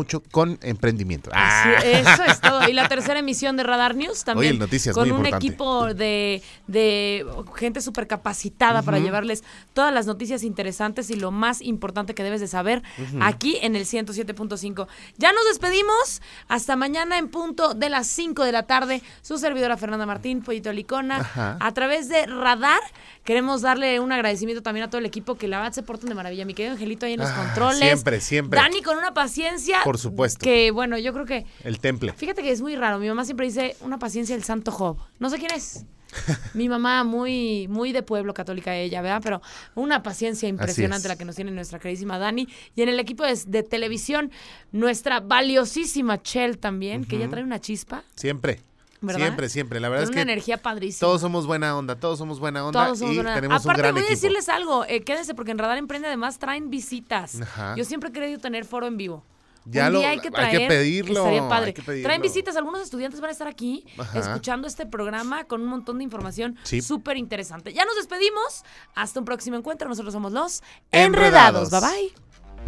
mucho con emprendimiento. Sí, eso es todo. Y la tercera emisión de Radar News también. Oye, noticias, con muy un importante. equipo de, de gente súper capacitada para llevarles todas las noticias interesantes y lo más importante que debes de saber aquí en el 107.5. Ya nos despedimos. Hasta mañana en punto de las 5 de la tarde. Su servidora Fernanda Martín, Pollito Licona. Ajá. A través de Radar queremos darle un agradecimiento también a todo el equipo que la verdad se portan de maravilla. Mi querido Angelito ahí en los Ah, controles. siempre, siempre. Dani con una paciencia. Por supuesto. Que bueno, yo creo que El temple. Fíjate que es muy raro. Mi mamá siempre dice una paciencia del santo Job. No sé quién es. Mi mamá muy muy de pueblo católica ella, ¿verdad? Pero una paciencia impresionante es. la que nos tiene nuestra queridísima Dani. Y en el equipo de, de televisión, nuestra valiosísima Chel también, que ya trae una chispa, Siempre. ¿Verdad? Siempre, siempre. La verdad es una que energía padrísima. todos somos buena onda, todos somos buena onda Todos somos y una- tenemos Aparte, un gran voy a equipo. decirles algo. eh, quédense porque en Radar Emprende además traen visitas. Ajá. Yo siempre he querido tener foro en vivo. Ya Un lo- día hay que hay traer. que pedirlo, Estaría padre. hay que pedirlo. Traen visitas. Algunos estudiantes van a estar aquí Ajá. escuchando este programa con un montón de información Sí. súper interesante. Ya nos despedimos. Hasta un próximo encuentro. Nosotros somos los Enredados. Enredados.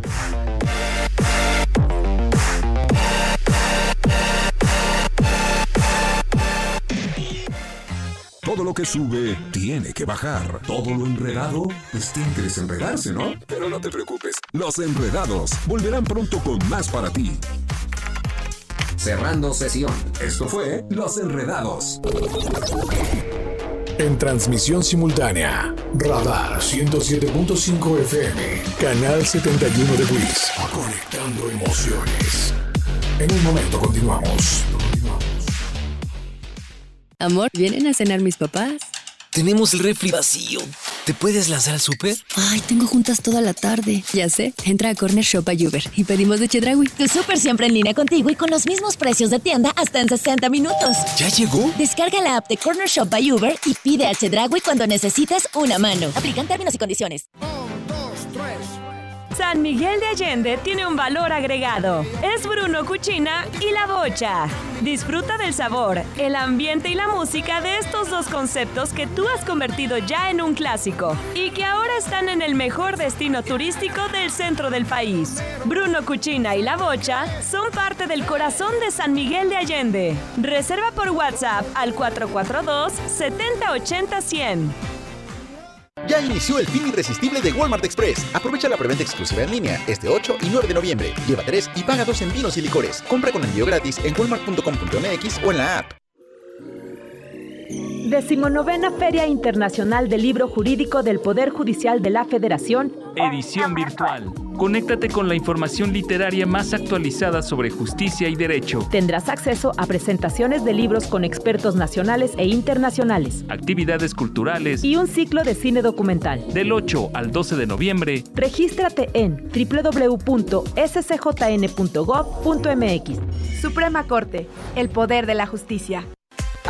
Bye bye. Todo lo que sube tiene que bajar. Todo lo enredado, pues tiene que desenredarse, ¿no? Pero no te preocupes. Los enredados volverán pronto con más para ti. Cerrando sesión. Esto fue Los Enredados. En transmisión simultánea, Radar 107.5 FM, Canal 71 de Wiz, conectando emociones. En un momento continuamos. Amor, ¿vienen a cenar mis papás? Tenemos el refri vacío. ¿Te puedes lanzar al súper? Ay, tengo juntas toda la tarde. Ya sé, entra a Corner Shop a Uber y pedimos de Chedraui. Tu súper siempre en línea contigo y con los mismos precios de tienda hasta en 60 minutos. ¿Ya llegó? Descarga la app de Corner Shop by Uber y pide a Chedraui cuando necesites una mano. Aplican términos y condiciones. San Miguel de Allende tiene un valor agregado. Es Bruno Cucina y La Bocha. Disfruta del sabor, el ambiente y la música de estos dos conceptos que tú has convertido ya en un clásico y que ahora están en el mejor destino turístico del centro del país. Bruno Cucina y La Bocha son parte del corazón de San Miguel de Allende. Reserva por WhatsApp al 442 7080 100. Ya inició el fin irresistible de Walmart Express. Aprovecha la preventa exclusiva en línea este 8 y 9 de noviembre. Lleva 3 y paga 2 en vinos y licores. Compra con envío gratis en walmart.com.mx o en la app. Decimonovena Feria Internacional del Libro Jurídico del Poder Judicial de la Federación Edición virtual. Conéctate con la información literaria más actualizada sobre justicia y derecho. Tendrás acceso a presentaciones de libros con expertos nacionales e internacionales Actividades culturales. y un ciclo de cine documental. Del 8 al 12 de noviembre, Regístrate en www.scjn.gov.mx. Suprema Corte, el poder de la justicia.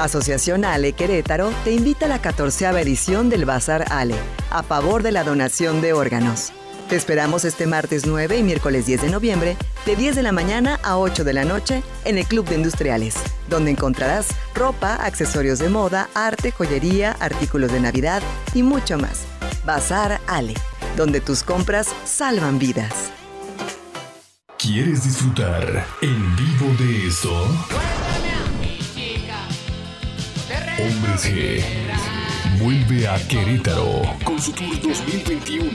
Asociación Ale Querétaro te invita a la 14 edición del Bazar Ale, a favor de la donación de órganos. Te esperamos este martes 9 y miércoles 10 de noviembre, de 10 de la mañana a 8 de la noche, en el Club de Industriales, donde encontrarás ropa, accesorios de moda, arte, joyería, artículos de Navidad y mucho más. Bazar Ale, donde tus compras salvan vidas. ¿Quieres disfrutar en vivo de esto? Hombres G vuelve a Querétaro con su tour 2021.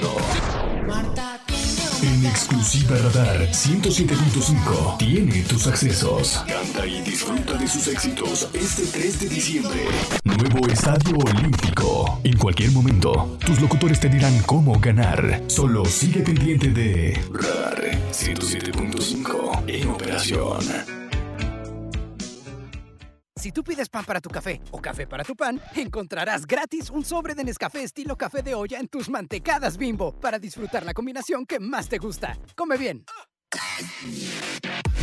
En exclusiva Radar 107.5 tiene tus accesos. Canta y disfruta de sus éxitos este 3 de diciembre. Nuevo Estadio Olímpico. En cualquier momento, tus locutores te dirán cómo ganar. Solo sigue pendiente de Radar 107.5 en operación. Si tú pides pan para tu café o café para tu pan, encontrarás gratis un sobre de Nescafé estilo café de olla en tus mantecadas bimbo para disfrutar la combinación que más te gusta. Come bien.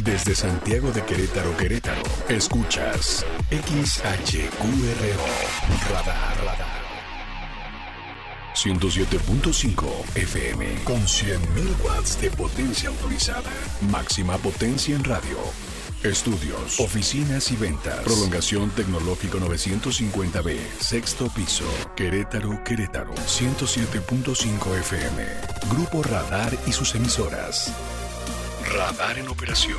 Desde Santiago de Querétaro, Querétaro, escuchas XHQRO Radar. Radar. 107.5 FM con 100.000 watts de potencia autorizada. Máxima potencia en radio. Estudios, oficinas y ventas. Prolongación Tecnológico 950B, sexto piso. Querétaro, Querétaro. 107.5 FM. Grupo Radar y sus emisoras. Radar en operación.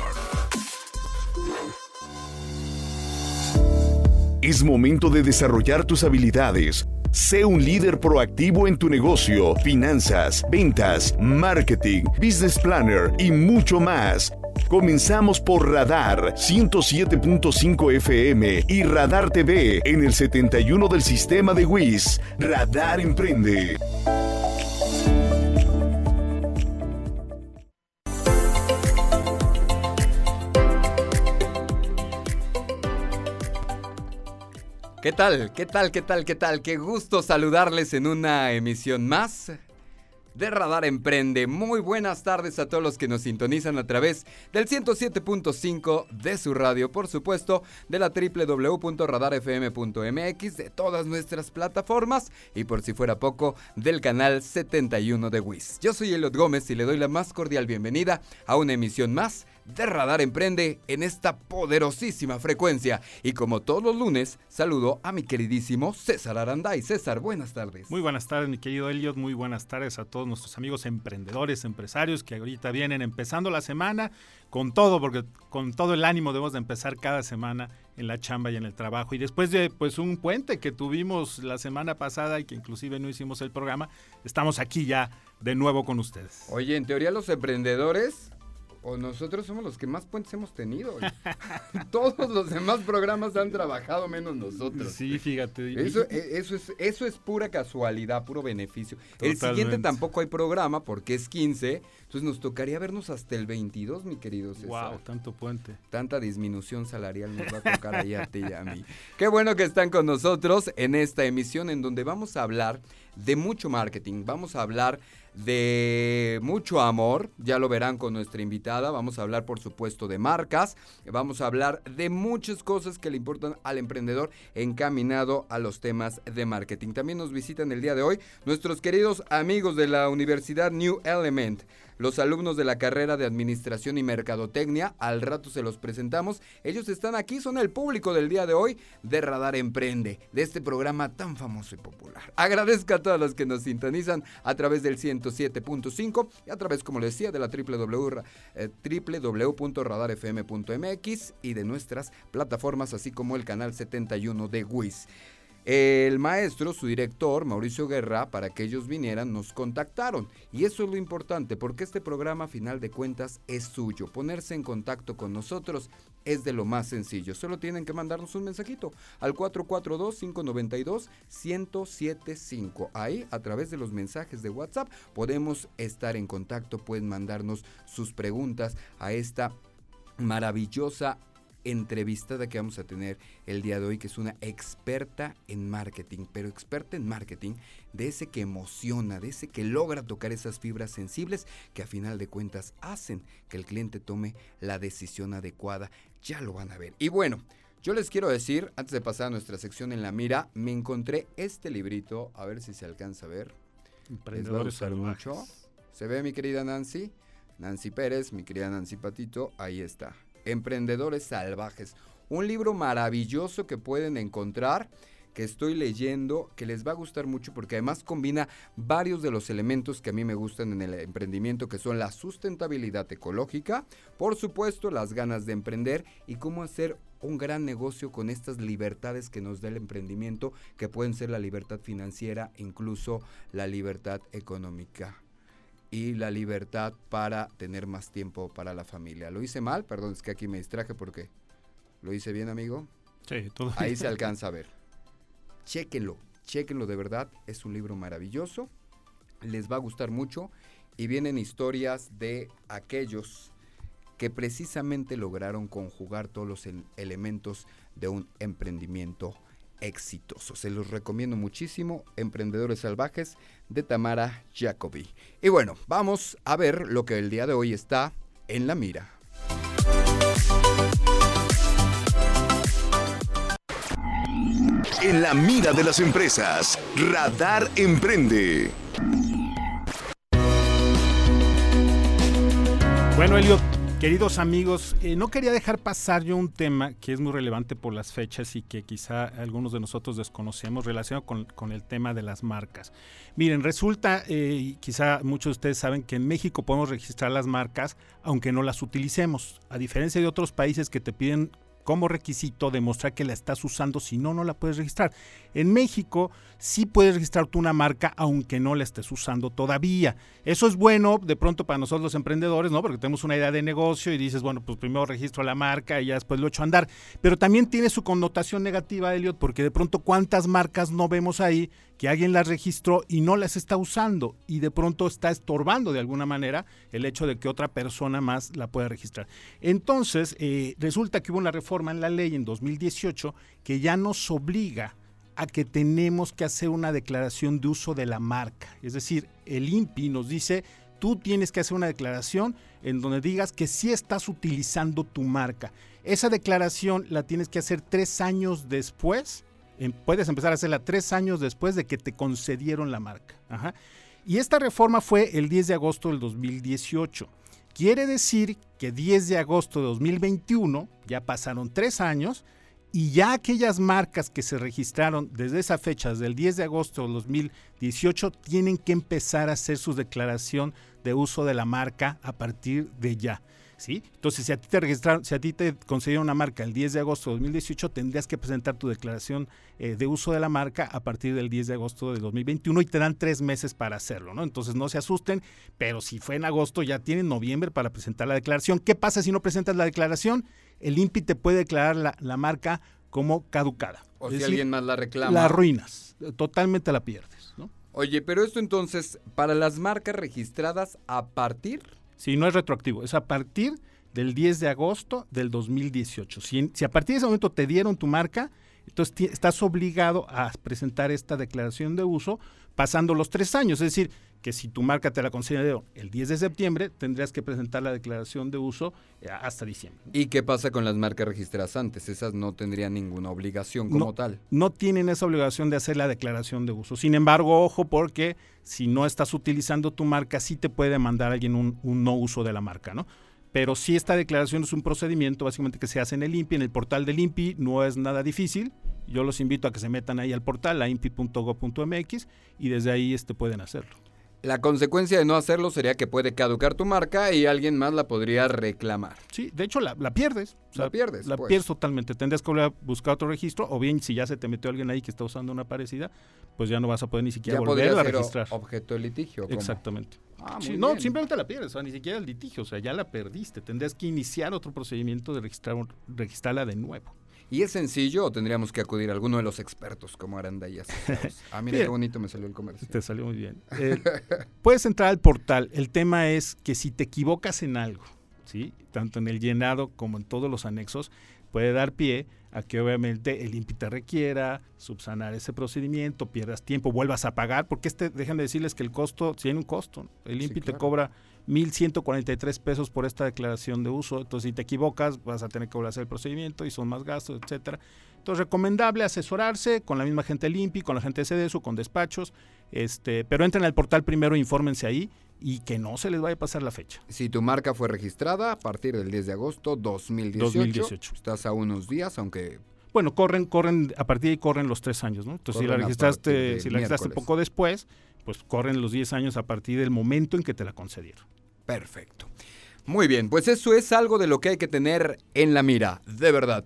Es momento de desarrollar tus habilidades. Sé un líder proactivo en tu negocio, finanzas, ventas, marketing, business planner y mucho más. Comenzamos por Radar 107.5 FM y Radar TV en el 71 del sistema de WIS. Radar Emprende. ¿Qué tal? ¿Qué tal? ¿Qué tal? ¿Qué tal? Qué gusto saludarles en una emisión más de Radar Emprende. Muy buenas tardes a todos los que nos sintonizan a través del 107.5 de su radio, por supuesto, de la www.radarfm.mx, de todas nuestras plataformas y por si fuera poco, del canal 71 de WIS. Yo soy Eliot Gómez y le doy la más cordial bienvenida a una emisión más de Radar Emprende en esta poderosísima frecuencia. Y como todos los lunes, saludo a mi queridísimo César Aranday. César, buenas tardes. Muy buenas tardes, mi querido Elliot. Muy buenas tardes a todos nuestros amigos emprendedores, empresarios que ahorita vienen empezando la semana con todo, porque con todo el ánimo debemos de empezar cada semana en la chamba y en el trabajo. Y después de pues un puente que tuvimos la semana pasada y que inclusive no hicimos el programa, estamos aquí ya de nuevo con ustedes. Oye, en teoría los emprendedores o nosotros somos los que más puentes hemos tenido. Todos los demás programas han trabajado menos nosotros. Sí, fíjate. Eso, e, eso, es, eso es pura casualidad, puro beneficio. El siguiente tampoco hay programa porque es 15, entonces nos tocaría vernos hasta el 22, mi querido César. Wow, tanto puente. Tanta disminución salarial nos va a tocar ahí a ti y a mí. Qué bueno que están con nosotros en esta emisión en donde vamos a hablar de mucho marketing, vamos a hablar de mucho amor, ya lo verán con nuestra invitada, vamos a hablar por supuesto de marcas, vamos a hablar de muchas cosas que le importan al emprendedor encaminado a los temas de marketing. También nos visitan el día de hoy nuestros queridos amigos de la Universidad New Element los alumnos de la carrera de Administración y Mercadotecnia. Al rato se los presentamos. Ellos están aquí, son el público del día de hoy de Radar Emprende, de este programa tan famoso y popular. Agradezco a todos los que nos sintonizan a través del 107.5 y a través, como les decía, de la www.radarfm.mx eh, y de nuestras plataformas, así como el canal 71 de WIS. El maestro, su director, Mauricio Guerra, para que ellos vinieran, nos contactaron. Y eso es lo importante, porque este programa, a final de cuentas, es suyo. Ponerse en contacto con nosotros es de lo más sencillo. Solo tienen que mandarnos un mensajito al 442-592-1075. Ahí, a través de los mensajes de WhatsApp, podemos estar en contacto. Pueden mandarnos sus preguntas a esta maravillosa entrevistada que vamos a tener el día de hoy, que es una experta en marketing, pero experta en marketing de ese que emociona, de ese que logra tocar esas fibras sensibles que a final de cuentas hacen que el cliente tome la decisión adecuada. Ya lo van a ver. Y bueno, yo les quiero decir, antes de pasar a nuestra sección en la mira, me encontré este librito, a ver si se alcanza a ver. Emprendedores mucho. ¿Se ve mi querida Nancy? Nancy Pérez, mi querida Nancy Patito, ahí está. Emprendedores Salvajes. Un libro maravilloso que pueden encontrar que estoy leyendo, que les va a gustar mucho porque además combina varios de los elementos que a mí me gustan en el emprendimiento, que son la sustentabilidad ecológica, por supuesto las ganas de emprender y cómo hacer un gran negocio con estas libertades que nos da el emprendimiento, que pueden ser la libertad financiera, incluso la libertad económica y la libertad para tener más tiempo para la familia. ¿Lo hice mal? Perdón, es que aquí me distraje porque lo hice bien, amigo. Sí, todo Ahí se alcanza a ver. Chéquenlo, chéquenlo de verdad. Es un libro maravilloso. Les va a gustar mucho. Y vienen historias de aquellos que precisamente lograron conjugar todos los elementos de un emprendimiento exitoso. Se los recomiendo muchísimo, Emprendedores Salvajes de Tamara Jacobi. Y bueno, vamos a ver lo que el día de hoy está en la mira. En la mira de las empresas, Radar Emprende. Bueno, Elliot, Queridos amigos, eh, no quería dejar pasar yo un tema que es muy relevante por las fechas y que quizá algunos de nosotros desconocemos relacionado con, el tema de las marcas. Miren, resulta, eh, quizá muchos de ustedes saben que en México podemos registrar las marcas aunque no las utilicemos, a diferencia de otros países que te piden como requisito demostrar que la estás usando, si no, no la puedes registrar. En México sí puedes registrar tú una marca aunque no la estés usando todavía. Eso es bueno de pronto para nosotros los emprendedores, ¿no? Porque tenemos una idea de negocio y dices, bueno, pues primero registro la marca y ya después lo echo a andar. Pero también tiene su connotación negativa, Elliot, porque de pronto cuántas marcas no vemos ahí que alguien las registró y no las está usando y de pronto está estorbando de alguna manera el hecho de que otra persona más la pueda registrar. Entonces, eh, resulta que hubo una reforma en la ley en 2018 que ya nos obliga a que tenemos que hacer una declaración de uso de la marca. Es decir, el INPI nos dice, tú tienes que hacer una declaración en donde digas que sí estás utilizando tu marca. Esa declaración la tienes que hacer tres años después Em, puedes empezar a hacerla tres años después de que te concedieron la marca. Y esta reforma fue el 10 de agosto del 2018. Quiere decir que 10 de agosto de 2021, ya pasaron tres años, y ya aquellas marcas que se registraron desde esa fecha, desde el 10 de agosto del 2018, tienen que empezar a hacer su declaración de uso de la marca a partir de ya. Entonces, si a ti te registraron, si a ti te concedieron una marca el 10 de agosto de 2018, tendrías que presentar tu declaración eh, de uso de la marca a partir del 10 de agosto de 2021 y te dan tres meses para hacerlo, ¿no? Entonces, no se asusten, pero si fue en agosto, ya tienen noviembre para presentar la declaración. ¿Qué pasa si no presentas la declaración? El INPI te puede declarar la, marca como caducada. O si alguien más la reclama. La arruinas, totalmente la pierdes, ¿no? Oye, pero esto entonces, para las marcas registradas a partir Sí, no es retroactivo, es a partir del 10 de agosto del 2018. Si, si a partir de ese momento te dieron tu marca, entonces estás obligado a presentar esta declaración de uso pasando los tres años. Es decir, que si tu marca te la concedió el 10 de septiembre, tendrías que presentar la declaración de uso eh, hasta diciembre. ¿Y qué pasa con las marcas registradas antes? Esas no tendrían ninguna obligación como tal. No tienen esa obligación de hacer la declaración de uso. Sin embargo, ojo porque si no estás utilizando tu marca, sí te puede mandar alguien un, un no uso de la marca, ¿no? pero si esta declaración es un procedimiento básicamente que se hace en el INPI, en el portal del INPI, no es nada difícil. Yo los invito a que se metan ahí al portal, a impi.go.mx, y desde ahí este, pueden hacerlo. La consecuencia de no hacerlo sería que puede caducar tu marca y alguien más la podría reclamar. Sí, de hecho la, pierdes. la pierdes. La pues. pierdes totalmente. Tendrías que volver a buscar otro registro o bien si ya se te metió alguien ahí que está usando una parecida, pues ya no vas a poder ni siquiera volver a registrar. objeto de litigio. Exactamente. Ah, no, simplemente la pierdes, o sea, ni siquiera el litigio, o sea, ya la perdiste. Tendrías que iniciar otro procedimiento de registrar, registrarla de nuevo. ¿Y es sencillo o tendríamos que acudir a alguno de los expertos como Aranda y Ah, mira qué bonito me salió el comercio. Te salió muy bien. Eh, puedes entrar al portal. El tema es que si te equivocas en algo, ¿sí? tanto en el llenado como en todos los anexos, puede dar pie a que obviamente el INPI te requiera subsanar ese procedimiento, pierdas tiempo, vuelvas a pagar, porque este, dejan de decirles que el costo tiene un costo. El INPI te cobra 1.143 pesos por esta declaración de uso. Entonces, si te equivocas, vas a tener que volver a hacer el procedimiento y son más gastos, etcétera. Entonces, recomendable asesorarse con la misma gente del INPI, con la gente de CDSU, con despachos, este, pero entren al portal primero, infórmense ahí y que no se les vaya a pasar la fecha. Si tu marca fue registrada a partir del 10 de agosto 2018, 2018. estás a unos días, aunque bueno, corren, corren, a partir de ahí corren los tres años, ¿no? Entonces, si la registraste, si la registraste poco después, pues corren los 10 años a partir del momento en que te la concedieron. Perfecto. Muy bien, pues eso es algo de lo que hay que tener en la mira, de verdad.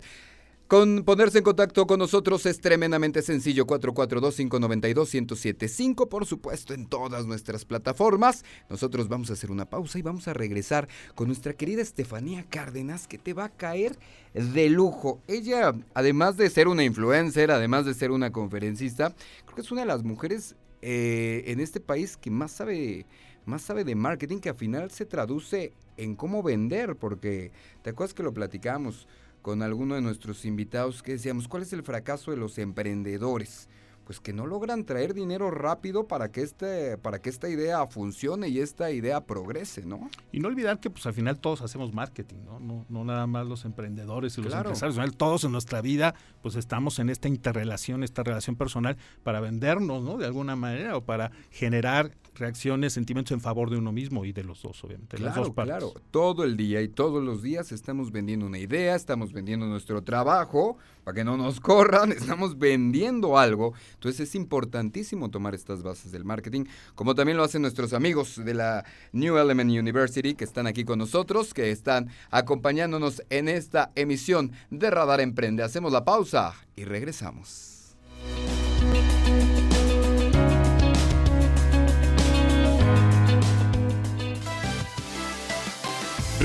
Con ponerse en contacto con nosotros es tremendamente sencillo. 442-592-1075, por supuesto, en todas nuestras plataformas. Nosotros vamos a hacer una pausa y vamos a regresar con nuestra querida Estefanía Cárdenas, que te va a caer de lujo. Ella, además de ser una influencer, además de ser una conferencista, creo que es una de las mujeres eh, en este país que más sabe, más sabe de marketing, que al final se traduce en cómo vender, porque te acuerdas que lo platicamos con alguno de nuestros invitados que decíamos, ¿cuál es el fracaso de los emprendedores? Pues que no logran traer dinero rápido para que este para que esta idea funcione y esta idea progrese, ¿no? Y no olvidar que pues al final todos hacemos marketing, ¿no? No, no nada más los emprendedores y los Claro. empresarios, final todos en nuestra vida pues estamos en esta interrelación, esta relación personal para vendernos, ¿no? De alguna manera o para generar reacciones, sentimientos en favor de uno mismo y de los dos, obviamente, de las Claro, dos partes. claro. Todo el día y todos los días estamos vendiendo una idea, estamos vendiendo nuestro trabajo para que no nos corran, estamos vendiendo algo. Entonces es importantísimo tomar estas bases del marketing, como también lo hacen nuestros amigos de la New Element University que están aquí con nosotros, que están acompañándonos en esta emisión de Radar Emprende. Hacemos la pausa y regresamos.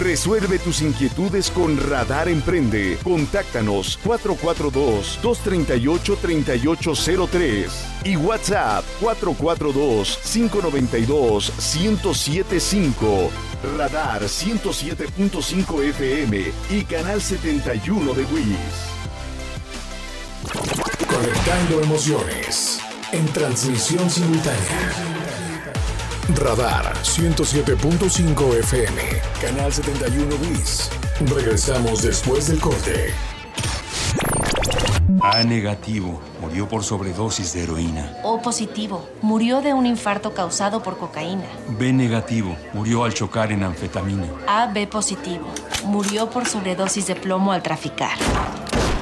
Resuelve tus inquietudes con Radar Emprende. Contáctanos 442-238-3803 y WhatsApp 442-592-1075. Radar 107.5 FM y Canal 71 de WIS. Conectando emociones en transmisión simultánea. Radar 107.5 FM, Canal 71 WIS. Regresamos después del corte. A negativo. Murió por sobredosis de heroína. O positivo. Murió de un infarto causado por cocaína. B negativo. Murió al chocar en anfetamina. AB positivo. Murió por sobredosis de plomo al traficar.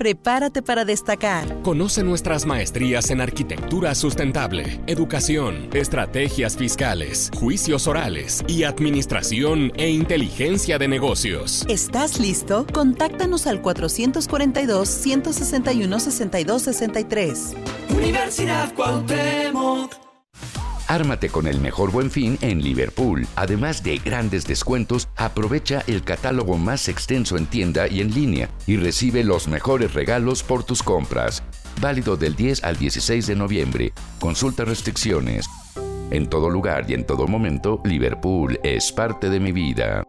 Prepárate para destacar. Conoce nuestras maestrías en arquitectura sustentable, educación, estrategias fiscales, juicios orales y administración e inteligencia de negocios. ¿Estás listo? Contáctanos al 442-161-6263. Universidad Cuauhtémoc. Ármate con el mejor buen fin en Liverpool. Además de grandes descuentos, aprovecha el catálogo más extenso en tienda y en línea y recibe los mejores regalos por tus compras. Válido del 10 al 16 de noviembre. Consulta restricciones. En todo lugar y en todo momento, Liverpool es parte de mi vida.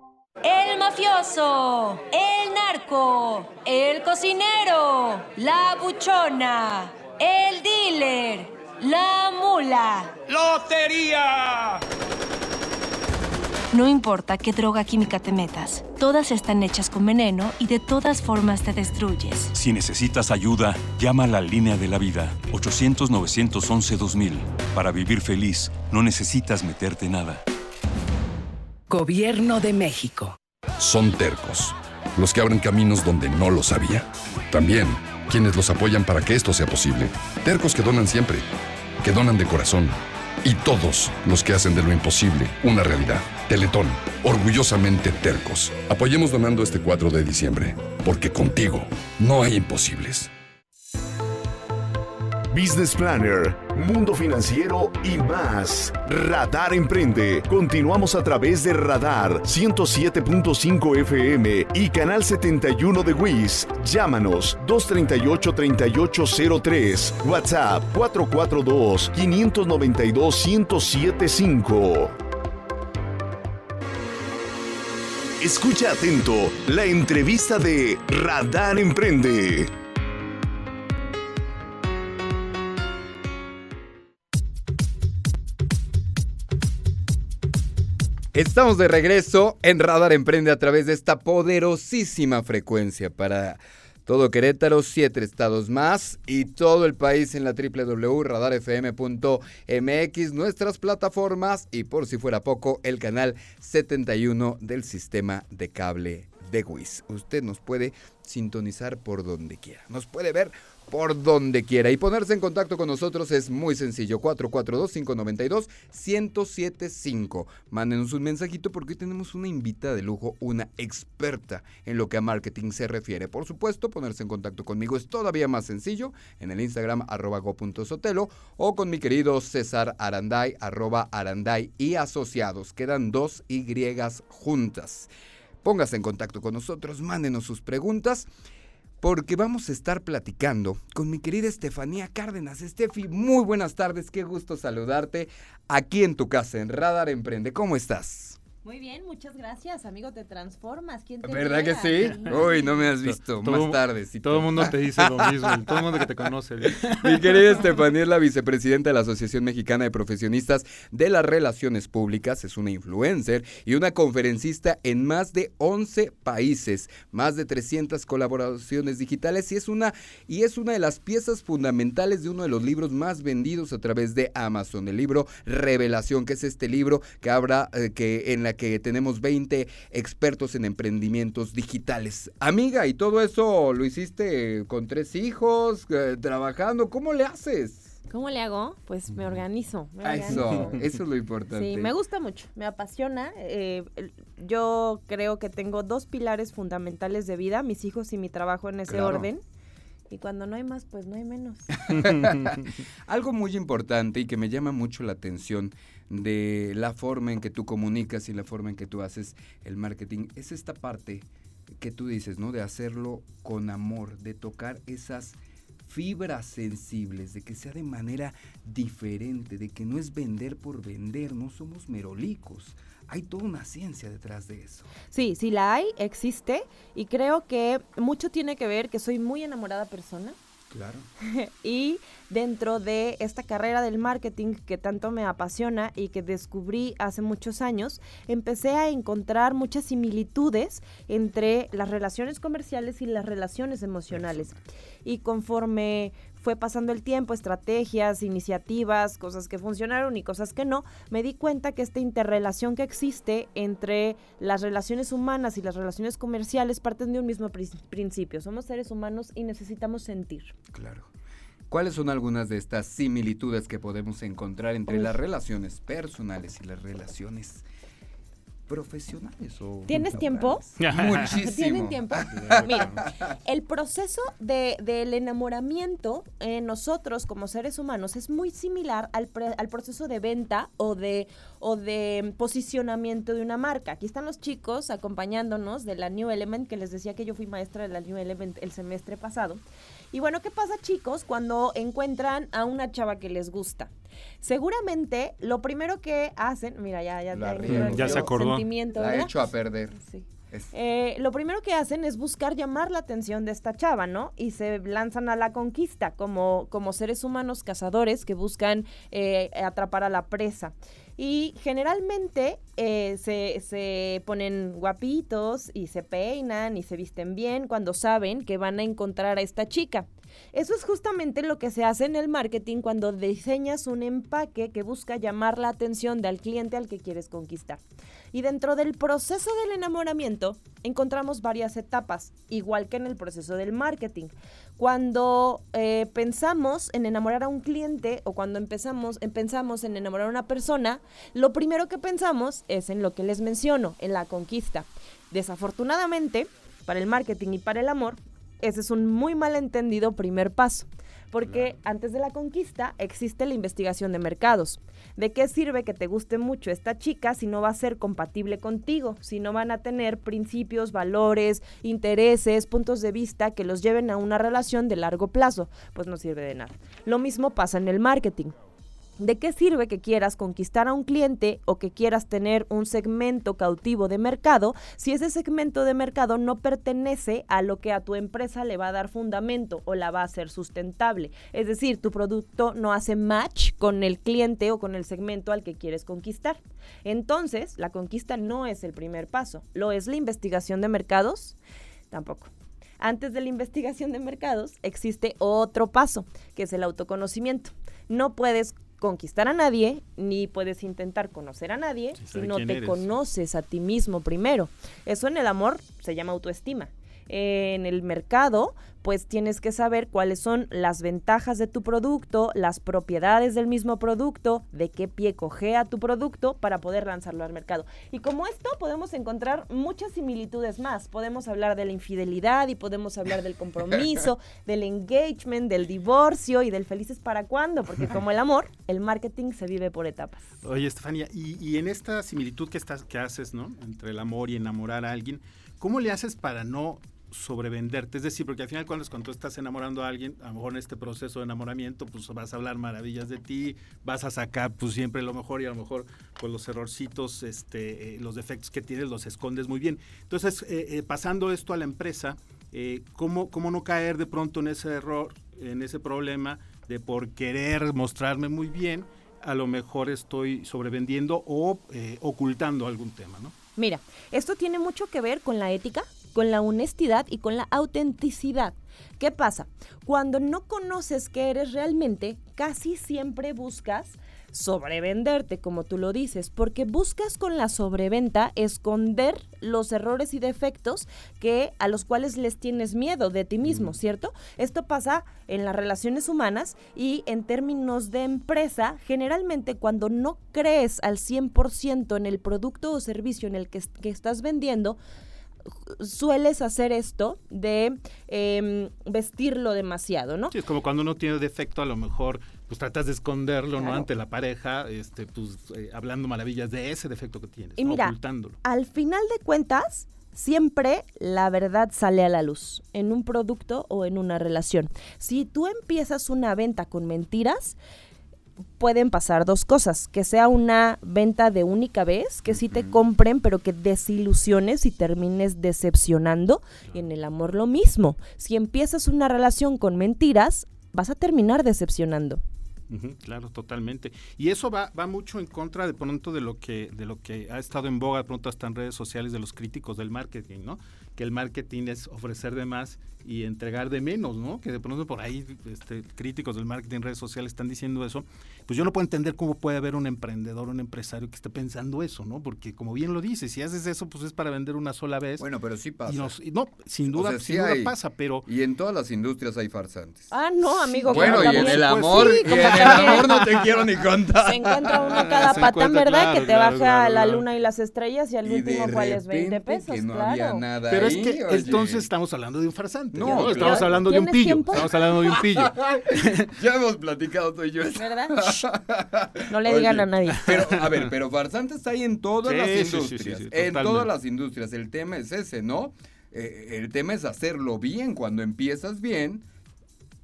El mafioso, el narco, el cocinero, la buchona, el dealer, la mula. ¡Lotería! No importa qué droga química te metas, todas están hechas con veneno y de todas formas te destruyes. Si necesitas ayuda, llama a la línea de la vida. 800-911-2000. Para vivir feliz, no necesitas meterte nada. Gobierno de México. Son tercos, los que abren caminos donde no los había. También quienes los apoyan para que esto sea posible. Tercos que donan siempre, que donan de corazón. Y todos los que hacen de lo imposible una realidad. Teletón, orgullosamente tercos. Apoyemos donando este 4 de diciembre, porque contigo no hay imposibles. Business Planner, Mundo Financiero y más. Radar Emprende. Continuamos a través de Radar 107.5 FM y Canal 71 de WIS. Llámanos 238-3803. WhatsApp 442-592-1075. Escucha atento la entrevista de Radar Emprende. Estamos de regreso en Radar Emprende a través de esta poderosísima frecuencia para todo Querétaro, siete estados más y todo el país en la www.radarfm.mx, nuestras plataformas y por si fuera poco, el canal 71 del sistema de cable de WIS. Usted nos puede sintonizar por donde quiera, nos puede ver por donde quiera. Y ponerse en contacto con nosotros es muy sencillo. 442-592-1075. Mándenos un mensajito porque hoy tenemos una invitada de lujo, una experta en lo que a marketing se refiere. Por supuesto, ponerse en contacto conmigo es todavía más sencillo en el Instagram arroba go.sotelo o con mi querido César Aranday arroba Aranday y asociados. Quedan dos Y juntas. Póngase en contacto con nosotros, mándenos sus preguntas. Porque vamos a estar platicando con mi querida Estefanía Cárdenas. Estefi, muy buenas tardes, qué gusto saludarte aquí en tu casa, en Radar Emprende. ¿Cómo estás? Muy bien, muchas gracias, amigo, te transformas. ¿Quién te ¿Verdad que sí? Uy, no me has visto, todo, más tarde. Sí, todo el mundo te dice lo mismo, todo el mundo que te conoce. Mi querida Estefanía es la vicepresidenta de la Asociación Mexicana de Profesionistas de las Relaciones Públicas, es una influencer y una conferencista en más de 11 países, más de 300 colaboraciones digitales y es una, y es una de las piezas fundamentales de uno de los libros más vendidos a través de Amazon, el libro Revelación, que es este libro que habla, eh, que en la que tenemos 20 expertos en emprendimientos digitales. Amiga, ¿y todo eso lo hiciste con tres hijos, eh, trabajando? ¿Cómo le haces? ¿Cómo le hago? Pues me organizo. Ah, eso, eso es lo importante. Sí, me gusta mucho, me apasiona. Eh, yo creo que tengo dos pilares fundamentales de vida, mis hijos y mi trabajo en ese orden. Y cuando no hay más, pues no hay menos. Algo muy importante y que me llama mucho la atención de la forma en que tú comunicas y la forma en que tú haces el marketing es esta parte que tú dices, ¿no? De hacerlo con amor, de tocar esas fibras sensibles, de que sea de manera diferente, de que no es vender por vender, no somos merolicos. Hay toda una ciencia detrás de eso. Sí, sí la hay, existe y creo que mucho tiene que ver que soy muy enamorada persona Claro. y dentro de esta carrera del marketing que tanto me apasiona y que descubrí hace muchos años, empecé a encontrar muchas similitudes entre las relaciones comerciales y las relaciones emocionales. Y conforme fue pasando el tiempo, estrategias, iniciativas, cosas que funcionaron y cosas que no, me di cuenta que esta interrelación que existe entre las relaciones humanas y las relaciones comerciales parten de un mismo principio. Somos seres humanos y necesitamos sentir. Claro. ¿Cuáles son algunas de estas similitudes que podemos encontrar entre las relaciones personales y las relaciones profesionales o ¿Tienes tiempo? Muchísimo. ¿Tienen tiempo? Mira, el proceso de, del enamoramiento en nosotros como seres humanos es muy similar al, al proceso de venta o de, o de posicionamiento de una marca. Aquí están los chicos acompañándonos de la New Element, que les decía que yo fui maestra de la New Element el semestre pasado. Y bueno, ¿qué pasa chicos cuando encuentran a una chava que les gusta? Seguramente lo primero que hacen, mira, ya, ya, ya se acordó. La ha hecho a perder. Sí. Eh, lo primero que hacen es buscar llamar la atención de esta chava, ¿no? Y se lanzan a la conquista como, como seres humanos cazadores que buscan eh, atrapar a la presa. Y generalmente eh, se, se, ponen guapitos y se peinan y se visten bien cuando saben que van a encontrar a esta chica. Eso es justamente lo que se hace en el marketing cuando diseñas un empaque que busca llamar la atención del cliente al que quieres conquistar. Y dentro del proceso del enamoramiento encontramos varias etapas, igual que en el proceso del marketing. Cuando eh, pensamos en enamorar a un cliente o cuando empezamos, pensamos en enamorar a una persona, lo primero que pensamos es en lo que les menciono, en la conquista. Desafortunadamente, para el marketing y para el amor, ese es un muy malentendido primer paso, porque antes de la conquista existe la investigación de mercados. ¿De qué sirve que te guste mucho esta chica si no va a ser compatible contigo? Si no van a tener principios, valores, intereses, puntos de vista que los lleven a una relación de largo plazo? Pues no sirve de nada. Lo mismo pasa en el marketing. ¿De qué sirve que quieras conquistar a un cliente o que quieras tener un segmento cautivo de mercado si ese segmento de mercado no pertenece a lo que a tu empresa le va a dar fundamento o la va a hacer sustentable? Es decir, tu producto no hace match con el cliente o con el segmento al que quieres conquistar. Entonces, la conquista no es el primer paso. ¿Lo es la investigación de mercados? Tampoco. Antes de la investigación de mercados existe otro paso, que es el autoconocimiento. No puedes conquistar a nadie, ni puedes intentar conocer a nadie si no te conoces a ti mismo primero. Eso en el amor se llama autoestima en el mercado, pues tienes que saber cuáles son las ventajas de tu producto, las propiedades del mismo producto, de qué pie cojea tu producto para poder lanzarlo al mercado. Y como esto podemos encontrar muchas similitudes más. Podemos hablar de la infidelidad y podemos hablar del compromiso, del engagement, del divorcio y del felices para cuándo, porque como el amor, el marketing se vive por etapas. Oye, Estefania, y, en esta similitud que, estás, que haces, ¿no? Entre el amor y enamorar a alguien, ¿cómo le haces para no sobrevenderte. Es decir, porque al final cuando, cuando tú estás enamorando a alguien, a lo mejor en este proceso de enamoramiento, pues vas a hablar maravillas de ti, vas a sacar pues siempre lo mejor y a lo mejor pues los errorcitos, este, eh, los defectos que tienes los escondes muy bien. Entonces, eh, eh, pasando esto a la empresa, ¿cómo, ¿cómo no caer de pronto en ese error, en ese problema de por querer mostrarme muy bien, a lo mejor estoy sobrevendiendo o ocultando algún tema, ¿no? Mira, esto tiene mucho que ver con la ética, con la honestidad y con la autenticidad. ¿Qué pasa? Cuando no conoces qué eres realmente, casi siempre buscas sobrevenderte, como tú lo dices, porque buscas con la sobreventa esconder los errores y defectos que a los cuales les tienes miedo de ti mismo, ¿cierto? Esto pasa en las relaciones humanas y en términos de empresa, generalmente cuando no crees al 100% en el producto o servicio en el que, que estás vendiendo, sueles hacer esto de em, vestirlo demasiado, ¿no? Sí, es como cuando uno tiene defecto, a lo mejor pues tratas de esconderlo, ¿no? Ante la pareja, este, pues eh, hablando maravillas de ese defecto que tienes, y mira, ocultándolo. Al final de cuentas, siempre la verdad sale a la luz, en un producto o en una relación. Si tú empiezas una venta con mentiras, pueden pasar dos cosas, que sea una venta de única vez, que sí te compren, pero que desilusiones y termines decepcionando. Y en el amor lo mismo. Si empiezas una relación con mentiras, vas a terminar decepcionando claro, totalmente. Y eso va, va mucho en contra de pronto de lo que de lo que ha estado en boga de pronto hasta en redes sociales de los críticos del marketing, ¿no? Que el marketing es ofrecer de más y entregar de menos, ¿no? Que de pronto por ahí este, críticos del marketing en redes sociales están diciendo eso. Pues yo no puedo entender cómo puede haber un emprendedor, un empresario que esté pensando eso, ¿no? Porque como bien lo dice, si haces eso, pues es para vender una sola vez. Bueno, pero sí pasa. no, sin duda, sin duda pasa, pero... Y en todas las industrias hay farsantes. Ah, no, amigo. Bueno, y en el amor, y en el amor no te quiero ni contar. Se encuentra uno cada patán, ¿verdad? que te baja la luna y las estrellas y al último, ¿cuál es? 20 pesos, que no claro. Había nada pero es que entonces estamos hablando de un farsante. No, estamos hablando de un pillo. Estamos hablando de un pillo. ya hemos platicado tú y yo. ¿Verdad? no le digan a nadie. Pero, a ver, pero farsantes hay en todas las industrias. en todas las industrias. El tema es ese, ¿no? Eh, el tema es hacerlo bien. Cuando empiezas bien,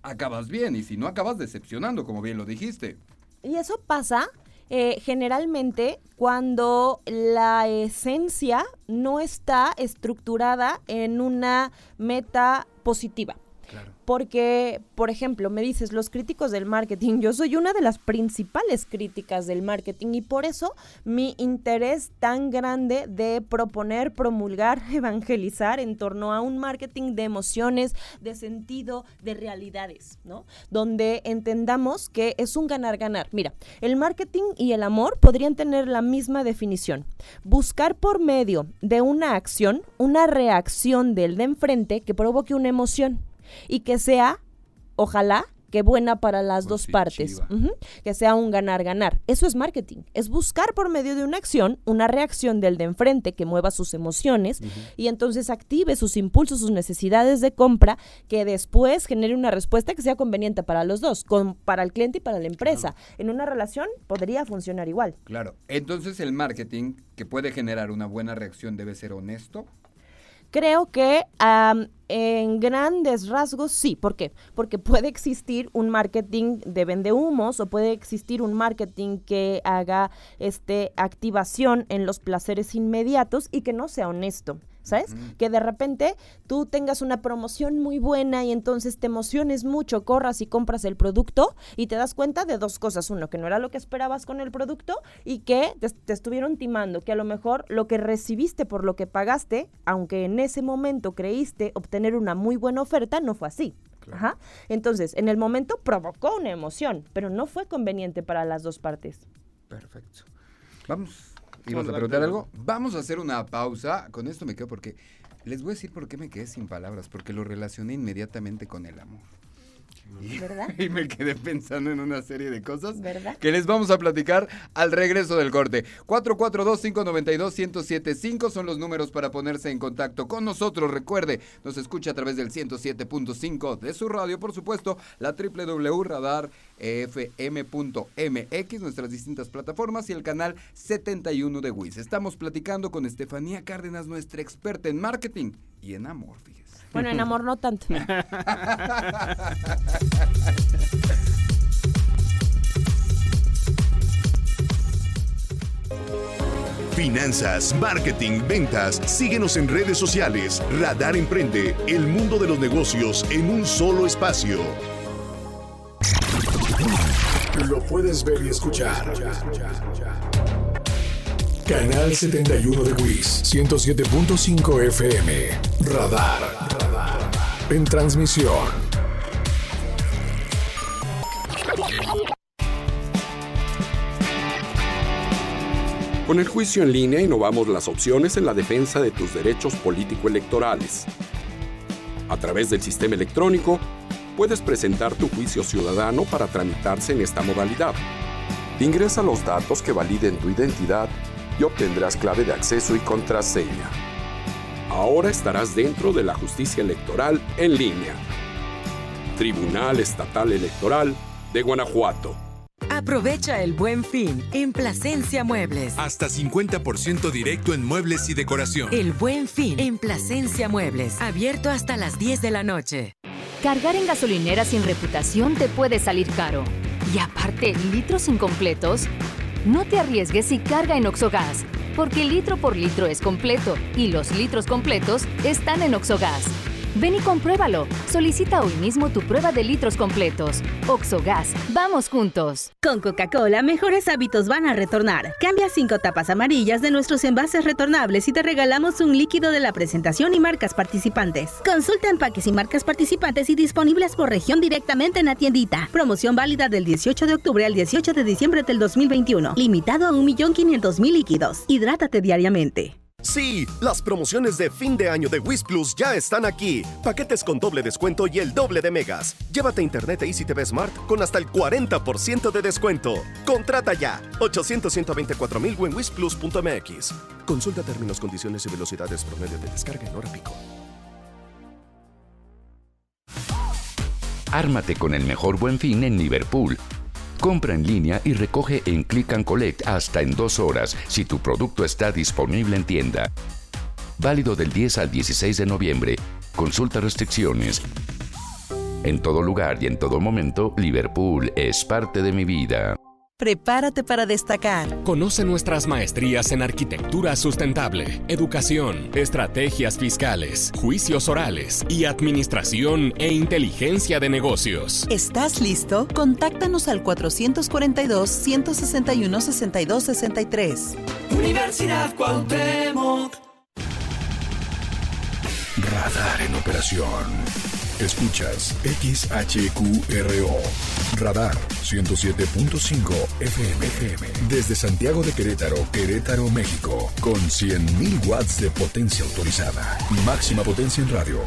acabas bien. Y si no, acabas decepcionando, como bien lo dijiste. Y eso pasa eh, generalmente cuando la esencia no está estructurada en una meta positiva. Porque, por ejemplo, me dices, los críticos del marketing, yo soy una de las principales críticas del marketing y por eso mi interés tan grande de proponer, promulgar, evangelizar en torno a un marketing de emociones, de sentido, de realidades, ¿no? Donde entendamos que es un ganar-ganar. Mira, el marketing y el amor podrían tener la misma definición. Buscar por medio de una acción, una reacción del de enfrente que provoque una emoción y que sea, ojalá, que buena para las dos partes, que sea un ganar-ganar. Eso es marketing, es buscar por medio de una acción una reacción del de enfrente que mueva sus emociones y entonces active sus impulsos, sus necesidades de compra, que después genere una respuesta que sea conveniente para los dos, con, para el cliente y para la empresa. En una relación podría funcionar igual. Claro, entonces el marketing que puede generar una buena reacción debe ser honesto, Creo que en grandes rasgos sí. ¿Por qué? Porque puede existir un marketing de vendehumos o puede existir un marketing que haga este, activación en los placeres inmediatos y que no sea honesto. ¿Sabes? Que de repente tú tengas una promoción muy buena y entonces te emociones mucho, corras y compras el producto y te das cuenta de dos cosas. Uno, que no era lo que esperabas con el producto y que te, estuvieron timando, que a lo mejor lo que recibiste por lo que pagaste, aunque en ese momento creíste obtener una muy buena oferta, no fue así. Ajá. Entonces, en el momento provocó una emoción, pero no fue conveniente para las dos partes. Perfecto. Vamos ¿Ibas a preguntar algo? Vamos a hacer una pausa. Con esto me quedo porque les voy a decir por qué me quedé sin palabras, porque lo relacioné inmediatamente con el amor. ¿Verdad? Y me quedé pensando en una serie de cosas ¿verdad? que les vamos a platicar al regreso del corte. 442-592-1075 son los números para ponerse en contacto con nosotros. Recuerde, nos escucha a través del 107.5 de su radio, por supuesto, la www.radarfm.mx, nuestras distintas plataformas y el canal 71 de WIS. Estamos platicando con Estefanía Cárdenas, nuestra experta en marketing y en amor, fíjese. Bueno, en amor no tanto. Finanzas, marketing, ventas. Síguenos en redes sociales. Radar Emprende, el mundo de los negocios en un solo espacio. Lo puedes ver y escuchar. Canal 71 de WIS, 107.5 FM. Radar. En transmisión. Con el juicio en línea innovamos las opciones en la defensa de tus derechos político-electorales. A través del sistema electrónico, puedes presentar tu juicio ciudadano para tramitarse en esta modalidad. Ingresa los datos que validen tu identidad y obtendrás clave de acceso y contraseña. Ahora estarás dentro de la justicia electoral en línea. Tribunal Estatal Electoral de Guanajuato. Aprovecha el buen fin en Plasencia Muebles. Hasta 50% directo en muebles y decoración. El buen fin en Plasencia Muebles. Abierto hasta las 10 de la noche. Cargar en gasolinera sin reputación te puede salir caro. Y aparte, litros incompletos. No te arriesgues y carga en Oxogas, porque litro por litro es completo y los litros completos están en Oxogas. Ven y compruébalo. Solicita hoy mismo tu prueba de litros completos. Oxogas, vamos juntos. Con Coca-Cola, mejores hábitos van a retornar. Cambia cinco tapas amarillas de nuestros envases retornables y te regalamos un líquido de la presentación y marcas participantes. Consulta empaques y marcas participantes y disponibles por región directamente en la tiendita. Promoción válida del 18 de octubre al 18 de diciembre del 2021. Limitado a 1.500.000 líquidos. Hidrátate diariamente. Sí, las promociones de fin de año de Wiz Plus ya están aquí. Paquetes con doble descuento y el doble de megas. Llévate internet e Easy TV Smart con hasta el 40% de descuento. Contrata ya. 800 124 mil en wizplus.mx. Consulta términos, condiciones y velocidades promedio de descarga en hora pico. Ármate con el mejor buen fin en Liverpool. Compra en línea y recoge en Click and Collect hasta en dos horas si tu producto está disponible en tienda. Válido del 10 al 16 de noviembre. Consulta restricciones. En todo lugar y en todo momento, Liverpool es parte de mi vida. Prepárate para destacar. Conoce nuestras maestrías en arquitectura sustentable, educación, estrategias fiscales, juicios orales y administración e inteligencia de negocios. ¿Estás listo? Contáctanos al 442-161-6263. Universidad Cuauhtémoc. Radar en operación. Escuchas XHQRO. Radar 107.5 FM. Desde Santiago de Querétaro, Querétaro, México. Con 100.000 watts de potencia autorizada. Máxima potencia en radio.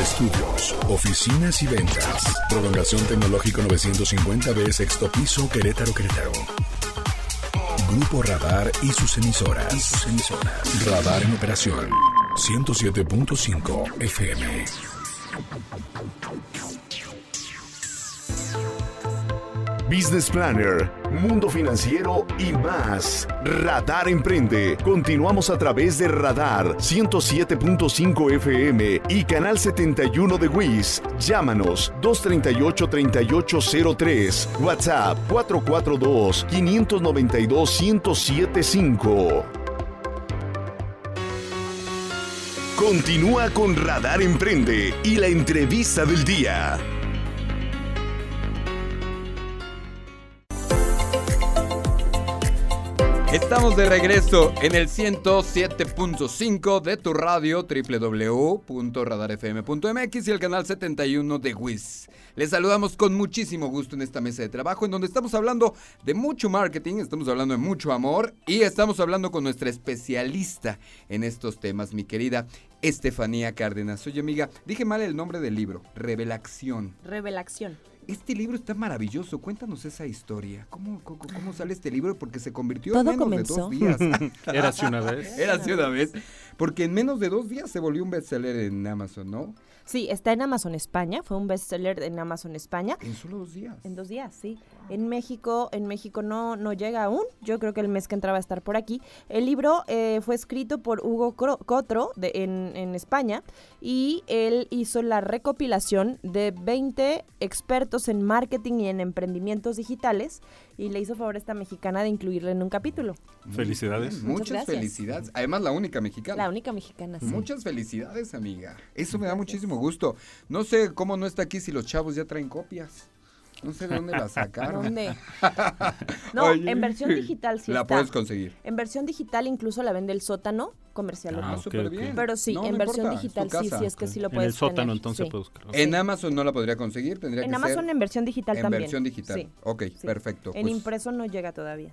Estudios, oficinas y ventas. Prolongación tecnológico 950B, sexto piso, Querétaro, Querétaro. Grupo Radar. Y sus emisoras. Radar en operación. 107.5 FM. Business Planner, Mundo Financiero y más. Radar Emprende. Continuamos a través de Radar 107.5 FM y Canal 71 de WIS. Llámanos 238-3803. WhatsApp 442-592-1075. Continúa con Radar Emprende y la entrevista del día. Estamos de regreso en el 107.5 de tu radio www.radarfm.mx y el canal 71 de WIS. Les saludamos con muchísimo gusto en esta mesa de trabajo en donde estamos hablando de mucho marketing, estamos hablando de mucho amor y estamos hablando con nuestra especialista en estos temas, mi querida Estefanía Cárdenas. Oye amiga, dije mal el nombre del libro, Revelación. Revelación. Este libro está maravilloso. Cuéntanos esa historia. ¿Cómo, cómo, cómo sale este libro? Porque se convirtió Todo en menos comenzó. de dos días. Érase una vez. Érase una vez. Porque en menos de dos días se volvió un bestseller en Amazon, ¿no? Sí, está en Amazon España, fue un bestseller en Amazon España. En solo dos días. En dos días, sí. En México, en México no, no llega aún. Yo creo que el mes que entra va a estar por aquí. El libro eh, fue escrito por Hugo Cro- Cotro de, en, en España y él hizo la recopilación de 20 expertos en marketing y en emprendimientos digitales y le hizo favor a esta mexicana de incluirla en un capítulo. Felicidades. Muchas Muchas gracias. felicidades. Además, la única mexicana. La única mexicana, sí. Muchas felicidades, amiga. Eso me da muchísimo gusto. No sé cómo no está aquí si los chavos ya traen copias. No sé de dónde la sacaron. ¿Dónde? No, Oye, en versión digital sí La está. puedes conseguir. En versión digital incluso la vende el sótano comercial. Ah, súper bien. Pero sí, No, en no versión importa, digital sí, sí, es que sí lo En puedes el sótano, tener, entonces, sí. puedo buscar. En Amazon no la podría conseguir, tendría En que Amazon ser en versión digital en también. versión digital. Sí, Ok, sí. perfecto. En pues, impreso no llega todavía.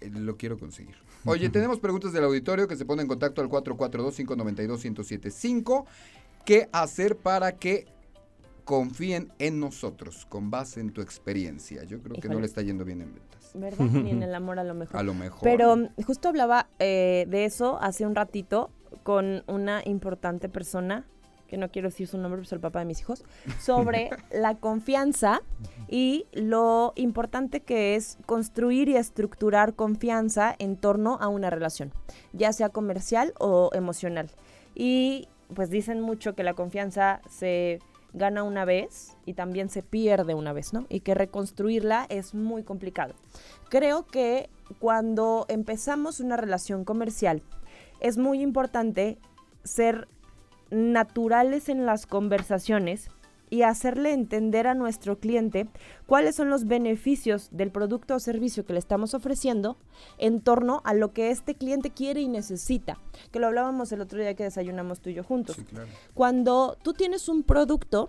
eh, lo quiero conseguir. Oye, tenemos preguntas del auditorio que se ponen en contacto al 442-592-1075. ¿Qué hacer para que confíen en nosotros con base en tu experiencia? Yo creo que no le está yendo bien en ventas. ¿Verdad? Ni en el amor a lo mejor. A lo mejor. Pero mm, justo hablaba eh, de eso hace un ratito con una importante persona, que no quiero decir su nombre, pero es el papá de mis hijos, sobre la confianza y lo importante que es construir y estructurar confianza en torno a una relación, ya sea comercial o emocional. Y pues dicen mucho que la confianza se gana una vez y también se pierde una vez, ¿no? Y que reconstruirla es muy complicado. Creo que cuando empezamos una relación comercial es muy importante ser naturales en las conversaciones y hacerle entender a nuestro cliente cuáles son los beneficios del producto o servicio que le estamos ofreciendo en torno a lo que este cliente quiere y necesita, que lo hablábamos el otro día que desayunamos tú y yo juntos. Cuando tú tienes un producto,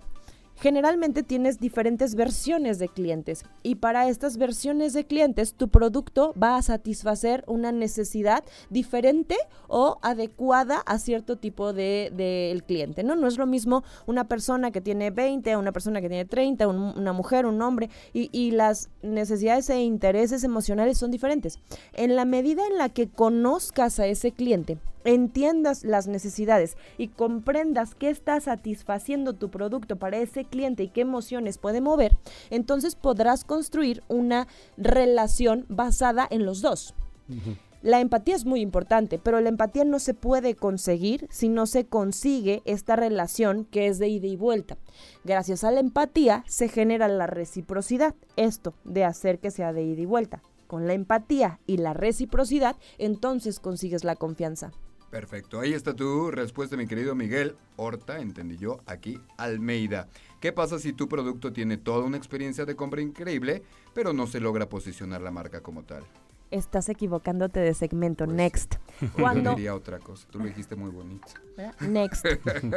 generalmente tienes diferentes versiones de clientes y para estas versiones de clientes tu producto va a satisfacer una necesidad diferente o adecuada a cierto tipo de cliente, ¿no? No es lo mismo una persona que tiene 20 a una persona que tiene 30, un- una mujer, un hombre y, y las necesidades e intereses emocionales son diferentes. En la medida en la que conozcas a ese cliente, entiendas las necesidades y comprendas qué está satisfaciendo tu producto para ese cliente y qué emociones puede mover, entonces podrás construir una relación basada en los dos. La empatía es muy importante, pero la empatía no se puede conseguir si no se consigue esta relación que es de ida y vuelta. Gracias a la empatía se genera la reciprocidad, esto de hacer que sea de ida y vuelta. Con la empatía y la reciprocidad, entonces consigues la confianza. Perfecto, ahí está tu respuesta, mi querido Miguel Horta, entendí yo, aquí Almeida. ¿Qué pasa si tu producto tiene toda una experiencia de compra increíble, pero no se logra posicionar la marca como tal? Estás equivocándote de segmento. Next. Yo Cuando diría otra cosa, tú lo dijiste muy bonito. ¿verdad? Next.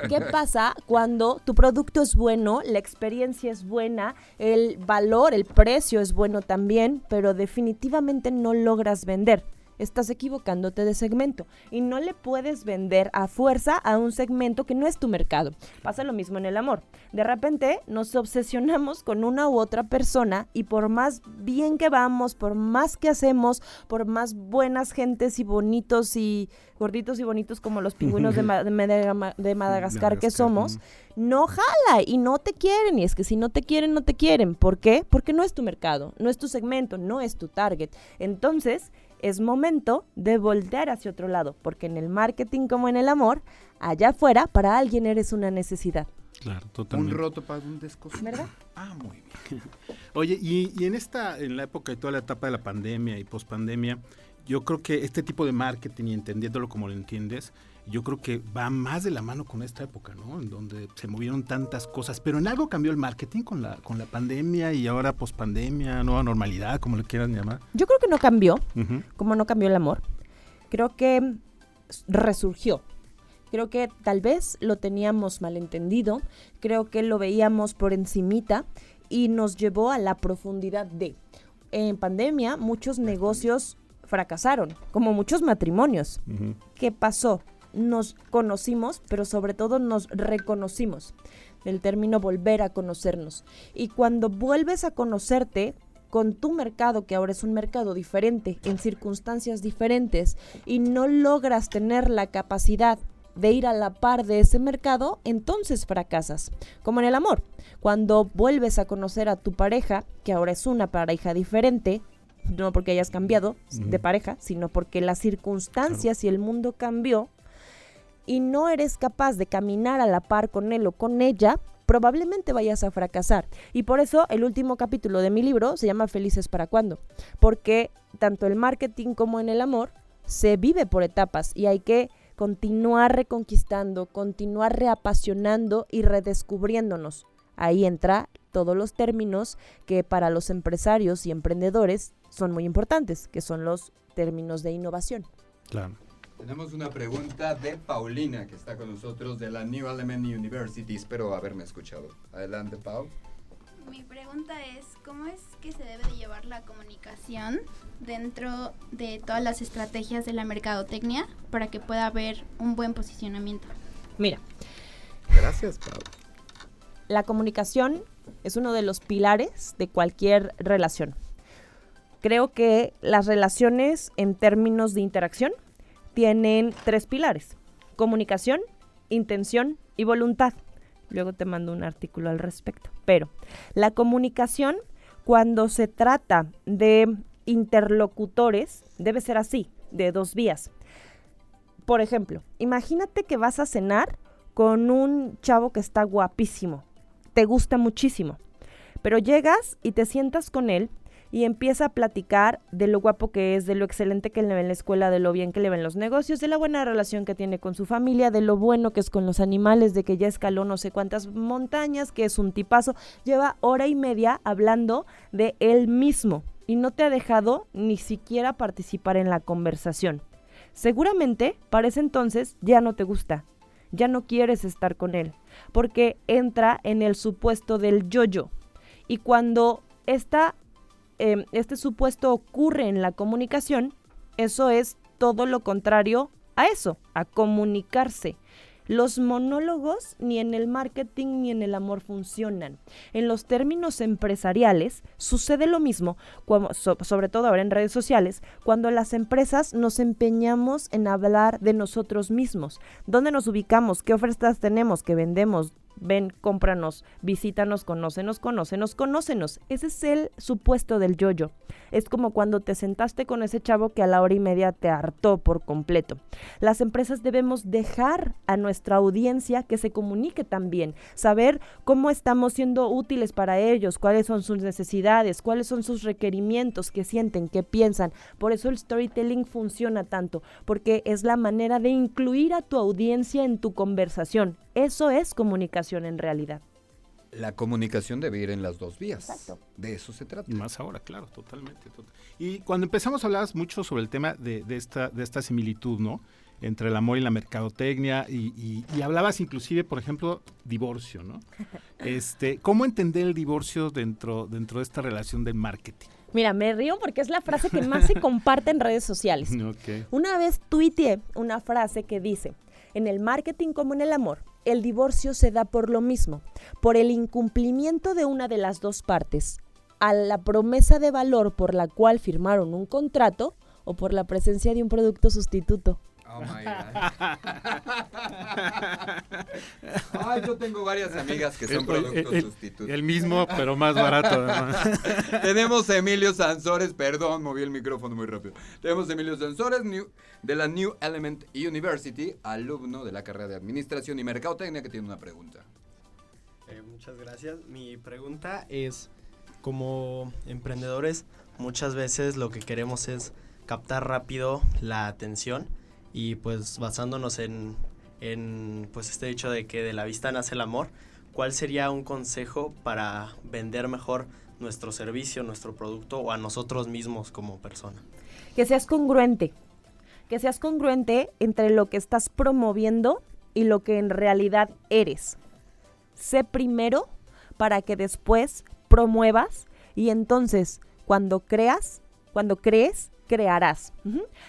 ¿Qué pasa cuando tu producto es bueno, la experiencia es buena, el valor, el precio es bueno también, pero definitivamente no logras vender? Estás equivocándote de segmento y no le puedes vender a fuerza a un segmento que no es tu mercado. Pasa lo mismo en el amor. De repente nos obsesionamos con una u otra persona y por más bien que vamos, por más que hacemos, por más buenas gentes y bonitos y gorditos y bonitos como los pingüinos de, Ma- de Madaga- de Madagascar que somos, no jala y no te quieren. Y es que si no te quieren, no te quieren. ¿Por qué? Porque no es tu mercado, no es tu segmento, no es tu target. Entonces, es momento de voltear hacia otro lado, porque en el marketing como en el amor, allá afuera, para alguien eres una necesidad. Claro, Un totalmente. roto para un descosido. ¿Verdad? Ah, muy bien. Oye, y, y en esta, en la época y toda la etapa de la pandemia y pospandemia, yo creo que este tipo de marketing y entendiéndolo como lo entiendes, yo creo que va más de la mano con esta época, ¿no? En donde se movieron tantas cosas, pero en algo cambió el marketing con la, con la pandemia y ahora pospandemia, nueva normalidad, como le quieran llamar. Yo creo que no cambió, como no cambió el amor. Creo que resurgió. Creo que tal vez lo teníamos malentendido, creo que lo veíamos por encimita y nos llevó a la profundidad de. En pandemia muchos negocios fracasaron, como muchos matrimonios. ¿Qué pasó? Nos conocimos, pero sobre todo nos reconocimos. El término volver a conocernos. Y cuando vuelves a conocerte, con tu mercado, que ahora es un mercado diferente, en circunstancias diferentes, y no logras tener la capacidad de ir a la par de ese mercado, entonces fracasas. Como en el amor, cuando vuelves a conocer a tu pareja, que ahora es una pareja diferente, no porque hayas cambiado de pareja, sino porque las circunstancias y el mundo cambió, y no eres capaz de caminar a la par con él o con ella, probablemente vayas a fracasar. Y por eso el último capítulo de mi libro se llama Felices para cuándo, porque tanto el marketing como en el amor se vive por etapas y hay que continuar reconquistando, continuar reapasionando y redescubriéndonos. Ahí entra todos los términos que para los empresarios y emprendedores son muy importantes, que son los términos de innovación. Claro. Tenemos una pregunta de Paulina, que está con nosotros de la New Element University. Espero haberme escuchado. Adelante, Paul. Mi pregunta es, ¿cómo es que se debe de llevar la comunicación dentro de todas las estrategias de la mercadotecnia para que pueda haber un buen posicionamiento? Mira. Gracias, Paul. La comunicación es uno de los pilares de cualquier relación. Creo que las relaciones en términos de interacción tienen tres pilares. Comunicación, intención y voluntad. Luego te mando un artículo al respecto. Pero la comunicación, cuando se trata de interlocutores, debe ser así, de dos vías. Por ejemplo, imagínate que vas a cenar con un chavo que está guapísimo, te gusta muchísimo, pero llegas y te sientas con él y empieza a platicar de lo guapo que es, de lo excelente que le ve en la escuela, de lo bien que le ven los negocios, de la buena relación que tiene con su familia, de lo bueno que es con los animales, de que ya escaló no sé cuántas montañas, que es un tipazo. Lleva hora y media hablando de él mismo y no te ha dejado ni siquiera participar en la conversación. Seguramente para ese entonces ya no te gusta, ya no quieres estar con él, porque entra en el supuesto del yo-yo. Y cuando esta Em, este supuesto ocurre en la comunicación, eso es todo lo contrario a eso, a comunicarse. Los monólogos ni en el marketing ni en el amor funcionan. En los términos empresariales sucede lo mismo, sobre todo ahora en redes sociales, cuando las empresas nos empeñamos en hablar de nosotros mismos. ¿Dónde nos ubicamos? ¿Qué ofertas tenemos? ¿Qué vendemos? Ven, cómpranos, visítanos, conócenos, conócenos, conócenos. Ese es el supuesto del yoyo. Es como cuando te sentaste con ese chavo que a la hora y media te hartó por completo. Las empresas debemos dejar a nuestra audiencia que se comunique también, saber cómo estamos siendo útiles para ellos, cuáles son sus necesidades, cuáles son sus requerimientos, qué sienten, qué piensan. Por eso el storytelling funciona tanto, porque es la manera de incluir a tu audiencia en tu conversación. Eso es comunicación en realidad. La comunicación debe ir en las dos vías. Exacto. De eso se trata. Y más ahora, claro, totalmente. Y cuando empezamos a hablar mucho sobre el tema de, esta, de esta similitud, ¿no? Entre el amor y la mercadotecnia, y, hablabas inclusive, por ejemplo, divorcio, ¿no? Este, ¿Cómo entender el divorcio dentro, dentro de esta relación del marketing? Mira, me río porque es la frase que más se comparte en redes sociales. Una vez tuiteé una frase que dice, en el marketing como en el amor, el divorcio se da por lo mismo, por el incumplimiento de una de las dos partes, a la promesa de valor por la cual firmaron un contrato o por la presencia de un producto sustituto. Oh my Ay, yo tengo varias amigas que son productos sustitutos. El mismo, pero más barato. Tenemos a Emilio Sansores, perdón, moví el micrófono muy rápido. Tenemos a Emilio Sansores de la New Element University, alumno de la carrera de Administración y Mercadotecnia, que tiene una pregunta. Eh, muchas gracias. Mi pregunta es, como emprendedores, muchas veces lo que queremos es captar rápido la atención y pues basándonos en, en pues este hecho de que de la vista nace el amor, ¿cuál sería un consejo para vender mejor nuestro servicio, nuestro producto o a nosotros mismos como persona? Que seas congruente, que seas congruente entre lo que estás promoviendo y lo que en realidad eres. Sé primero para que después promuevas y entonces cuando creas, cuando crees, crearás.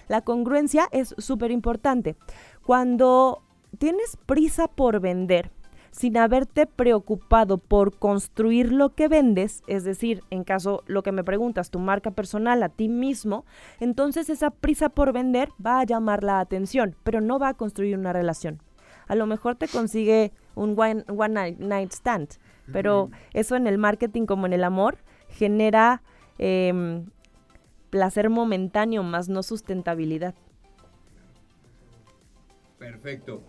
La congruencia es súper importante. Cuando tienes prisa por vender, sin haberte preocupado por construir lo que vendes, es decir, en caso lo que me preguntas, tu marca personal a ti mismo, entonces esa prisa por vender va a llamar la atención, pero no va a construir una relación. A lo mejor te consigue un one, one night, stand, pero eso en el marketing como en el amor genera em, placer momentáneo más no sustentabilidad. Perfecto.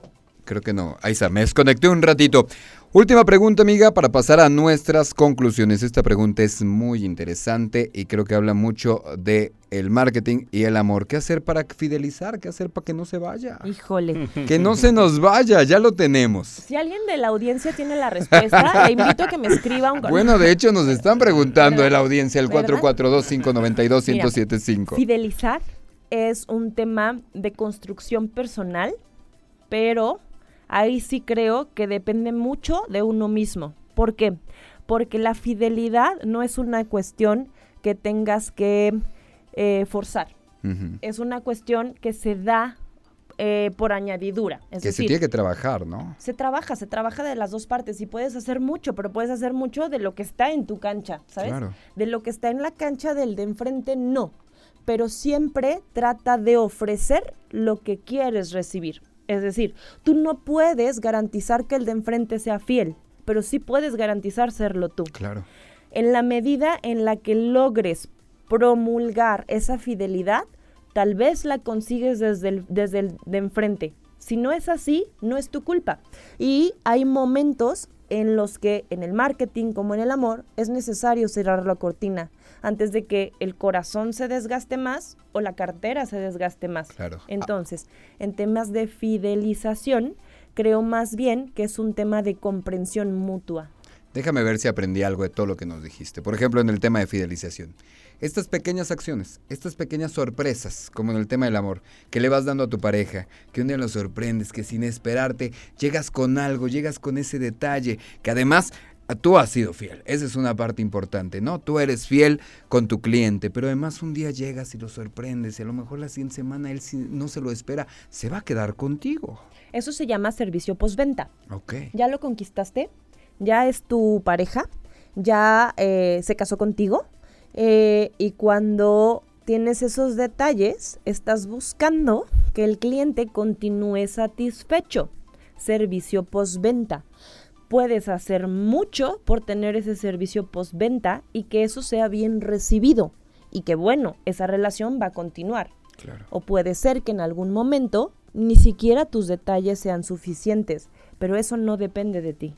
Creo que no. Ahí está, me desconecté un ratito. Última pregunta, amiga, para pasar a nuestras conclusiones. Esta pregunta es muy interesante y creo que habla mucho de el marketing y el amor. ¿Qué hacer para fidelizar? ¿Qué hacer para que no se vaya? Híjole. Que no se nos vaya, ya lo tenemos. Si alguien de la audiencia tiene la respuesta, le invito a que me escriba un Bueno, de hecho nos están preguntando de la audiencia el 442-592-1075. Fidelizar es un tema de construcción personal, pero ahí sí creo que depende mucho de uno mismo. ¿Por qué? Porque la fidelidad no es una cuestión que tengas que eh, forzar. Es una cuestión que se da eh, por añadidura. Es que se tiene que trabajar, ¿no? Se trabaja, se trabaja de las dos partes y puedes hacer mucho, pero puedes hacer mucho de lo que está en tu cancha, ¿sabes? De lo que está en la cancha del de enfrente, no. Pero siempre trata de ofrecer lo que quieres recibir. Es decir, tú no puedes garantizar que el de enfrente sea fiel, pero sí puedes garantizar serlo tú. Claro. En la medida en la que logres promulgar esa fidelidad, tal vez la consigues desde el, desde el de enfrente. Si no es así, no es tu culpa. Y hay momentos en los que en el marketing como en el amor es necesario cerrar la cortina antes de que el corazón se desgaste más o la cartera se desgaste más. Claro. Entonces, en temas de fidelización, creo más bien que es un tema de comprensión mutua. Déjame ver si aprendí algo de todo lo que nos dijiste. Por ejemplo, en el tema de fidelización. Estas pequeñas acciones, estas pequeñas sorpresas, como en el tema del amor, que le vas dando a tu pareja, que un día lo sorprendes, que sin esperarte llegas con algo, llegas con ese detalle, que además tú has sido fiel. Esa es una parte importante, ¿no? Tú eres fiel con tu cliente, pero además un día llegas y lo sorprendes y a lo mejor la siguiente semana él no se lo espera, se va a quedar contigo. Eso se llama servicio postventa. Ok. ¿Ya lo conquistaste? ¿Ya es tu pareja? ¿Ya eh, se casó contigo? Eh, y cuando tienes esos detalles, estás buscando que el cliente continúe satisfecho. Servicio postventa. Puedes hacer mucho por tener ese servicio postventa y que eso sea bien recibido y que bueno, esa relación va a continuar. O puede ser que en algún momento ni siquiera tus detalles sean suficientes, pero eso no depende de ti.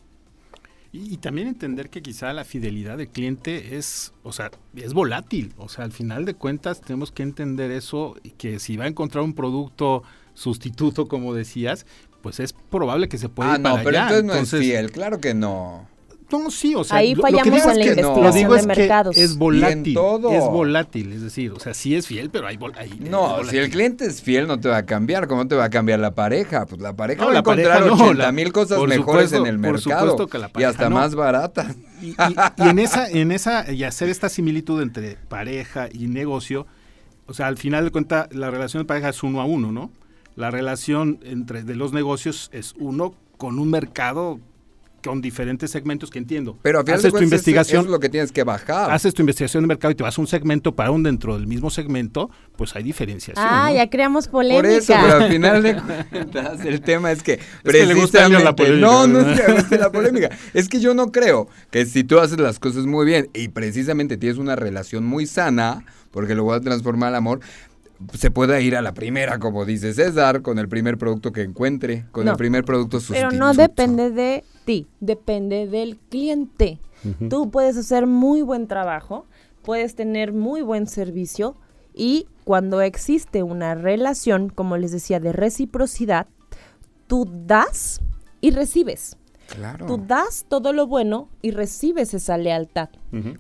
Y, también entender que quizá la fidelidad del cliente es, o sea, es volátil. O sea, al final de cuentas tenemos que entender eso, y que si va a encontrar un producto sustituto, como decías, pues es probable que se pueda ah, no, pero entonces no es fiel, claro que no. No, sí, o sea, ahí fallamos en la investigación de mercados. es volátil, es volátil, es decir, o sea, sí es fiel, pero hay, hay No, si el cliente es fiel no te va a cambiar, ¿cómo te va a cambiar la pareja? Pues la pareja va a encontrar 80 mil cosas mejores en el mercado y hasta más baratas. Y, en esa en esa y hacer esta similitud entre pareja y negocio, o sea, al final de cuentas la relación de pareja es uno a uno, ¿no? La relación entre de los negocios es uno con un mercado con diferentes segmentos que entiendo. Pero a haces tu investigación, es, lo que tienes que bajar. Haces tu investigación de mercado y te vas a un segmento para un dentro del mismo segmento, pues hay diferencias. Ah, ya creamos polémica. Por eso, pero al final de cuentas el tema es que precisamente la polémica, no, no es que guste la polémica, es que yo no creo que si tú haces las cosas muy bien y precisamente tienes una relación muy sana, porque lo voy a transformar al amor, se pueda ir a la primera, como dice César, con el primer producto que encuentre, con el primer producto sustituto. Pero no depende de ti, depende del cliente. Tú puedes hacer muy buen trabajo, puedes tener muy buen servicio y cuando existe una relación, como les decía, de reciprocidad, tú das y recibes. Tú das todo lo bueno y recibes esa lealtad.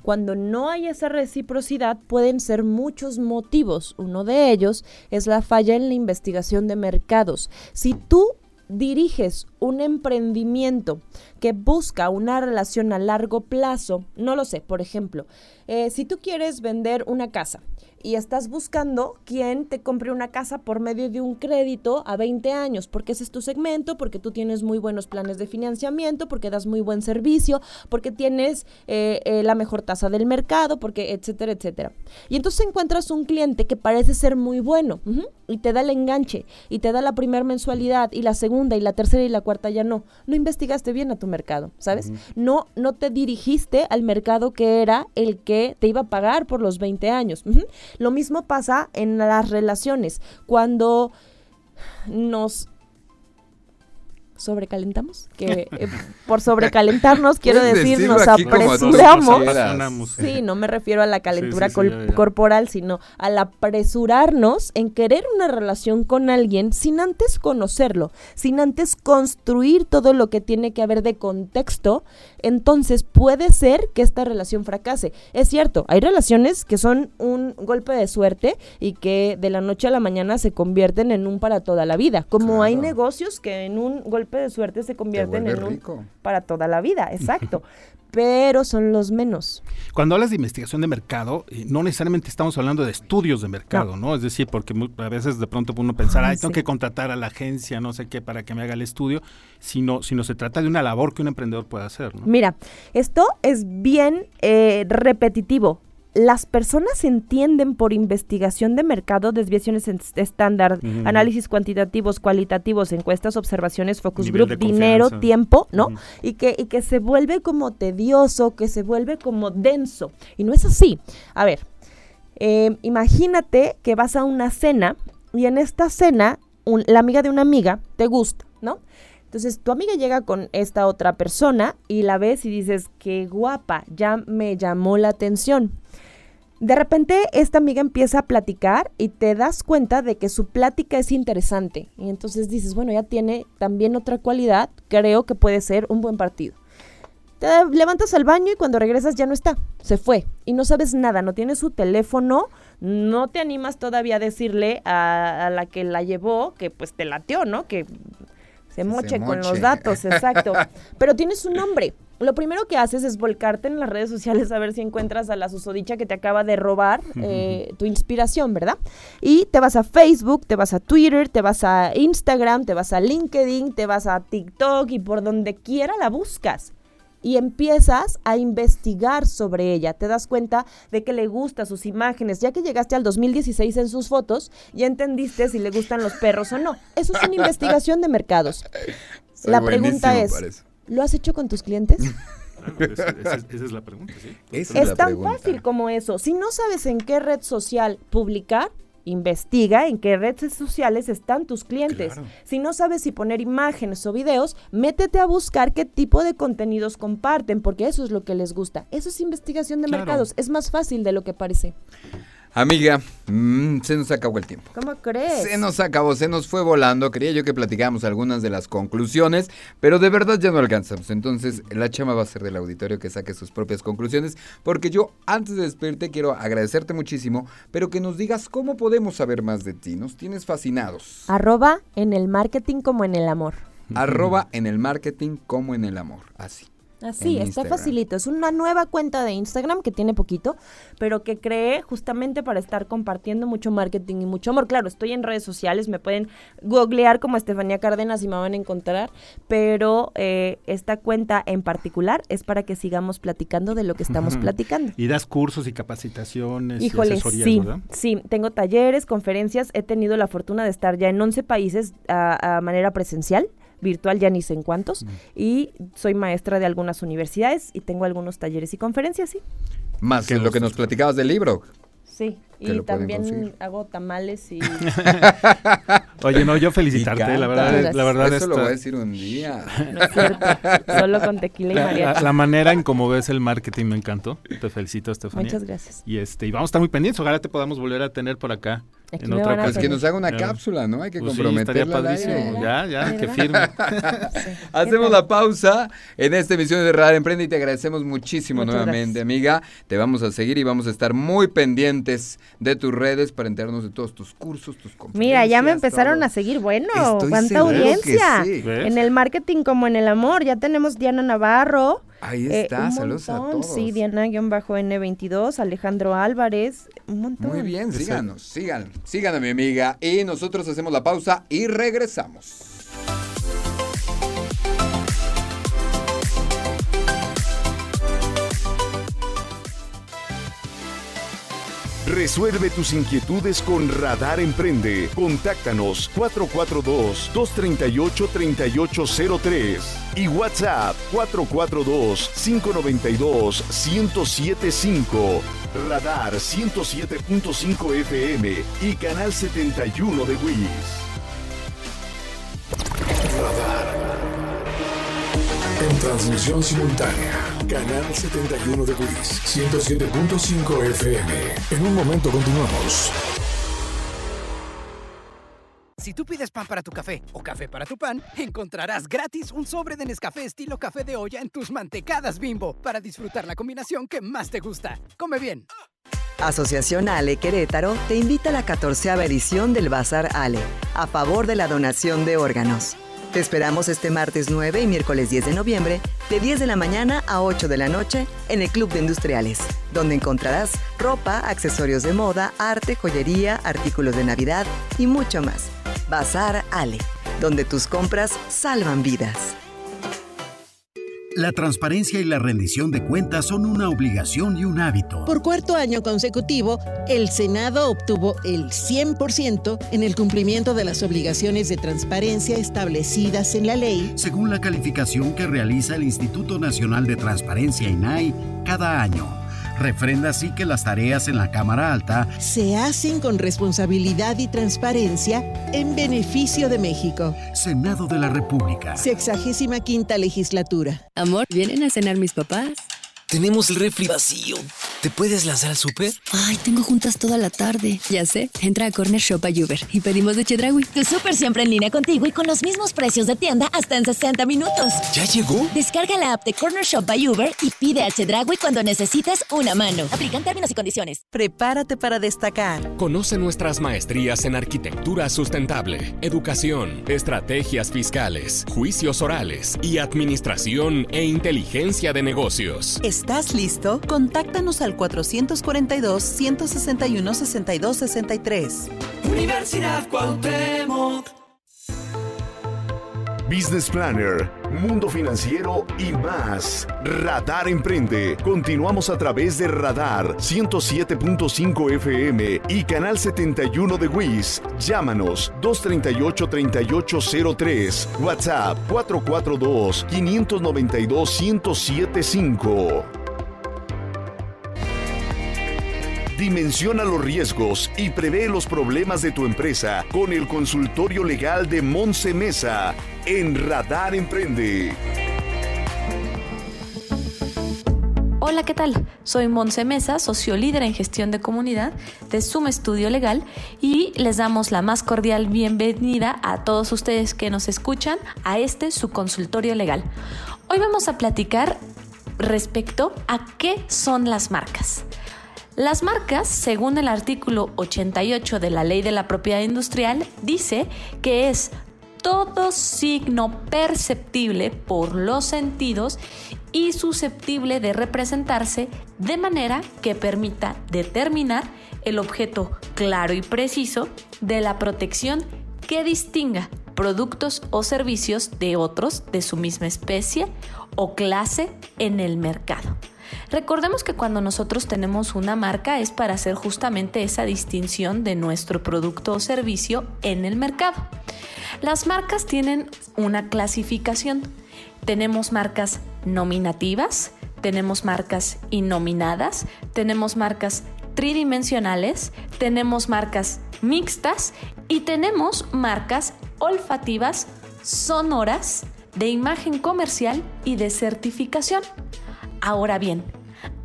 Cuando no hay esa reciprocidad, pueden ser muchos motivos. Uno de ellos es la falla en la investigación de mercados. Si tú diriges un emprendimiento que busca una relación a largo plazo, no lo sé, por ejemplo, eh, si tú quieres vender una casa y estás buscando quien te compre una casa por medio de un crédito a 20 años, porque ese es tu segmento, porque tú tienes muy buenos planes de financiamiento, porque das muy buen servicio, porque tienes eh, eh, la mejor tasa del mercado, porque etcétera, etcétera. Y entonces encuentras un cliente que parece ser muy bueno y te da el enganche y te da la primera mensualidad y la segunda y la tercera y la cuarta ya no. No investigaste bien a tu mercado, ¿sabes? No, no te dirigiste al mercado que era el que te iba a pagar por los 20 años. Lo mismo pasa en las relaciones. Cuando nos sobrecalentamos, que eh, por sobrecalentarnos quiero decir nos apresuramos. Sí, no me refiero a la calentura sí, col- ya, ya. corporal, sino al apresurarnos en querer una relación con alguien sin antes conocerlo, sin antes construir todo lo que tiene que haber de contexto, entonces puede ser que esta relación fracase. Es cierto, hay relaciones que son un golpe de suerte y que de la noche a la mañana se convierten en un para toda la vida, como hay negocios que en un golpe de suerte se convierten en un para toda la vida, exacto. Pero son los menos. Cuando hablas de investigación de mercado, eh, no necesariamente estamos hablando de estudios de mercado, ¿no? Es decir, porque a veces de pronto uno pensar, Ay, ay, tengo sí. que contratar a la agencia, no sé qué, para que me haga el estudio, sino, sino se trata de una labor que un emprendedor puede hacer, ¿no? Mira, esto es bien eh, repetitivo. Las personas entienden por investigación de mercado, desviaciones estándar, análisis cuantitativos, cualitativos, encuestas, observaciones, focus Nivel group, dinero, tiempo, ¿no? Y, que, y que se vuelve como tedioso, que se vuelve como denso. Y no es así. A ver, eh, imagínate que vas a una cena y en esta cena un- la amiga de una amiga te gusta, ¿no? Entonces tu amiga llega con esta otra persona y la ves y dices, qué guapa, ya me llamó la atención. De repente esta amiga empieza a platicar y te das cuenta de que su plática es interesante. Y entonces dices, bueno, ya tiene también otra cualidad, creo que puede ser un buen partido. Te levantas al baño y cuando regresas ya no está, se fue y no sabes nada, no tienes su teléfono, no te animas todavía a decirle a, a la que la llevó que pues te lateó, ¿no? Que se moche con los moche. datos, exacto. Pero tienes su nombre. Lo primero que haces es volcarte en las redes sociales a ver si encuentras a la susodicha que te acaba de robar eh, tu inspiración, ¿verdad? Y te vas a Facebook, te vas a Twitter, te vas a Instagram, te vas a LinkedIn, te vas a TikTok y por donde quiera la buscas y empiezas a investigar sobre ella. Te das cuenta de que le gusta sus imágenes. Ya que llegaste al 2016 en sus fotos, ya entendiste si le gustan los perros o no. Eso es una investigación de mercados. Soy la pregunta es. ¿Lo has hecho con tus clientes? Esa, esa es- esa es la pregunta, sí. es tan fácil como eso. Si no sabes en qué red social publicar, investiga en qué redes sociales están tus clientes. Claro. Si no sabes si poner imágenes o videos, métete a buscar qué tipo de contenidos comparten, porque eso es lo que les gusta. Eso es investigación de Claro. mercados. Es más fácil de lo que parece. Amiga, mm, se nos acabó el tiempo. ¿Cómo crees? Se nos acabó, se nos fue volando. Quería yo que platicáramos algunas de las conclusiones, pero de verdad ya no alcanzamos. Entonces, la chama va a ser del auditorio que saque sus propias conclusiones, porque yo, antes de despedirte, quiero agradecerte muchísimo, pero que nos digas cómo podemos saber más de ti. Nos tienes fascinados. Arroba en el marketing como en el amor. Arroba en el marketing como en el amor. Así. Así, está Instagram. facilito. Es una nueva cuenta de Instagram que tiene poquito, pero que creé justamente para estar compartiendo mucho marketing y mucho amor. Claro, estoy en redes sociales, me pueden googlear como Estefanía Cárdenas y me van a encontrar, pero eh, esta cuenta en particular es para que sigamos platicando de lo que estamos platicando. Y das cursos y capacitaciones Híjole, y asesorías, sí, ¿verdad? sí, tengo talleres, conferencias, he tenido la fortuna de estar ya en 11 países a, a manera presencial, virtual ya ni sé en cuántos, y soy maestra de algunas universidades y tengo algunos talleres y conferencias, sí. Más que lo que nos platicabas del libro. Sí, y también hago tamales y... Oye, no, yo felicitarte, la verdad, la verdad Eso lo voy a decir un día. No es cierto, solo con tequila y La, la- mariachi. la manera en cómo ves el marketing me encantó. Te felicito, Estefanía. Muchas gracias. Y este, y vamos a estar muy pendientes. Ojalá te podamos volver a tener por acá. Aquí en otra Pues que nos haga una Ya. cápsula, ¿no? Hay que Pues comprometerla estaría padrísimo. Ya, ya, que firme. Hacemos la pausa en esta emisión de Radar Emprende y te agradecemos muchísimo Muchas nuevamente, amiga. Te vamos a seguir y vamos a estar muy pendientes de tus redes para enterarnos de todos tus cursos, tus conferencias. Mira, ya me empezaron todo. a seguir. Bueno, Estoy cuánta audiencia. En el marketing como en el amor. Ya tenemos Diana Navarro. Ahí eh, está, un saludos a montón, todos. Sí, Diana-N22, Alejandro Álvarez. Un montón. Muy bien, síganos, sigan, sigan a mi amiga y nosotros hacemos la pausa y regresamos. Resuelve tus inquietudes con Radar Emprende. Contáctanos 442-238-3803 y WhatsApp 442-592-1075. Radar 107.5 FM y Canal 71 de WIS. En transmisión simultánea, canal 71 de WIS, 107.5 FM. En un momento continuamos. Si tú pides pan para tu café o café para tu pan, encontrarás gratis un sobre de Nescafé estilo café de olla en tus mantecadas bimbo para disfrutar la combinación que más te gusta. Come bien. Asociación Ale Querétaro te invita a la 14 edición del Bazar Ale, a favor de la donación de órganos. Te esperamos este martes 9 y miércoles 10 de noviembre, de 10 de la mañana a 8 de la noche, en el Club de Industriales, donde encontrarás ropa, accesorios de moda, arte, joyería, artículos de Navidad y mucho más. Bazar Ale, donde tus compras salvan vidas. La transparencia y la rendición de cuentas son una obligación y un hábito. Por cuarto año consecutivo, el Senado obtuvo el 100% en el cumplimiento de las obligaciones de transparencia establecidas en la ley. Según la calificación que realiza el Instituto Nacional de Transparencia INAI cada año. Refrenda así que las tareas en la Cámara Alta Se hacen con responsabilidad y transparencia en beneficio de México. Senado de la República. Sexagésima quinta legislatura. Amor, ¿vienen a cenar mis papás? Tenemos el refri vacío. ¿Te puedes lanzar al súper? Ay, tengo juntas toda la tarde. Ya sé, entra a Corner Shop by Uber y pedimos de Chedraui. Tu súper siempre en línea contigo y con los mismos precios de tienda hasta en 60 minutos. ¿Ya llegó? Descarga la app de Corner Shop by Uber y pide a Chedraui cuando necesites una mano. Aplican términos y condiciones. Prepárate para destacar. Conoce nuestras maestrías en arquitectura sustentable, educación, estrategias fiscales, juicios orales y administración e inteligencia de negocios. ¿Estás listo? Contáctanos al 442-161-6263. Universidad Cuauhtémoc. Business Planner, Mundo Financiero y más. Radar Emprende. Continuamos a través de Radar 107.5 FM y Canal 71 de WIS. Llámanos 238-3803. WhatsApp 442-592-1075. Dimensiona los riesgos y prevé los problemas de tu empresa con el consultorio legal de Monse Mesa en Radar Emprende. Hola, ¿qué tal? Soy Monse Mesa, socio líder en gestión de comunidad de Sum Estudio Legal y les damos la más cordial bienvenida a todos ustedes que nos escuchan a este su consultorio legal. Hoy vamos a platicar respecto a qué son las marcas. Las marcas, según el artículo 88 de la Ley de la Propiedad Industrial, dice que es todo signo perceptible por los sentidos y susceptible de representarse de manera que permita determinar el objeto claro y preciso de la protección que distinga productos o servicios de otros de su misma especie o clase en el mercado. Recordemos que cuando nosotros tenemos una marca es para hacer justamente esa distinción de nuestro producto o servicio en el mercado. Las marcas tienen una clasificación. Tenemos marcas nominativas, tenemos marcas innominadas, tenemos marcas tridimensionales, tenemos marcas mixtas y tenemos marcas olfativas, sonoras, de imagen comercial y de certificación. Ahora bien,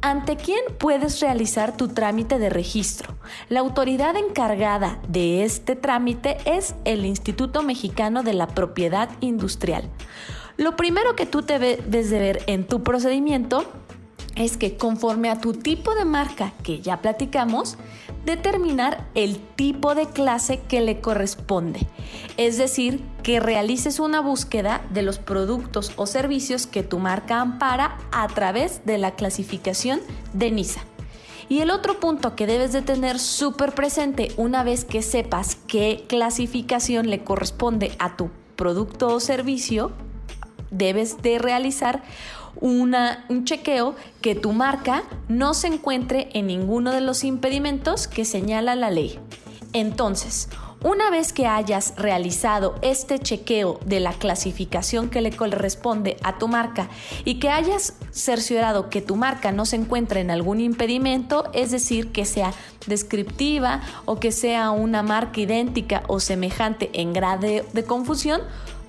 ¿Ante quién puedes realizar tu trámite de registro? La autoridad encargada de este trámite es el Instituto Mexicano de la Propiedad Industrial. Lo primero que tú debes de ver en tu procedimiento es que conforme a tu tipo de marca que ya platicamos, determinar el tipo de clase que le corresponde. Es decir, que realices una búsqueda de los productos o servicios que tu marca ampara a través de la clasificación de NISA. Y el otro punto que debes de tener súper presente una vez que sepas qué clasificación le corresponde a tu producto o servicio, debes de realizar un chequeo que tu marca no se encuentre en ninguno de los impedimentos que señala la ley. Entonces, una vez que hayas realizado este chequeo de la clasificación que le corresponde a tu marca y que hayas cerciorado que tu marca no se encuentra en algún impedimento, es decir, que sea descriptiva o que sea una marca idéntica o semejante en grado de confusión,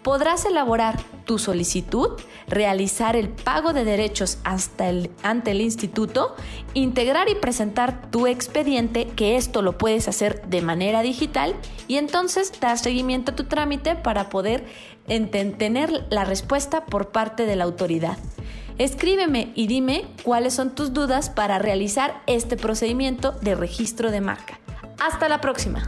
podrás elaborar tu solicitud, realizar el pago de derechos hasta el, ante el instituto, integrar y presentar tu expediente, que esto lo puedes hacer de manera digital, y entonces dar seguimiento a tu trámite para poder tener la respuesta por parte de la autoridad. Escríbeme y dime cuáles son tus dudas para realizar este procedimiento de registro de marca. Hasta la próxima.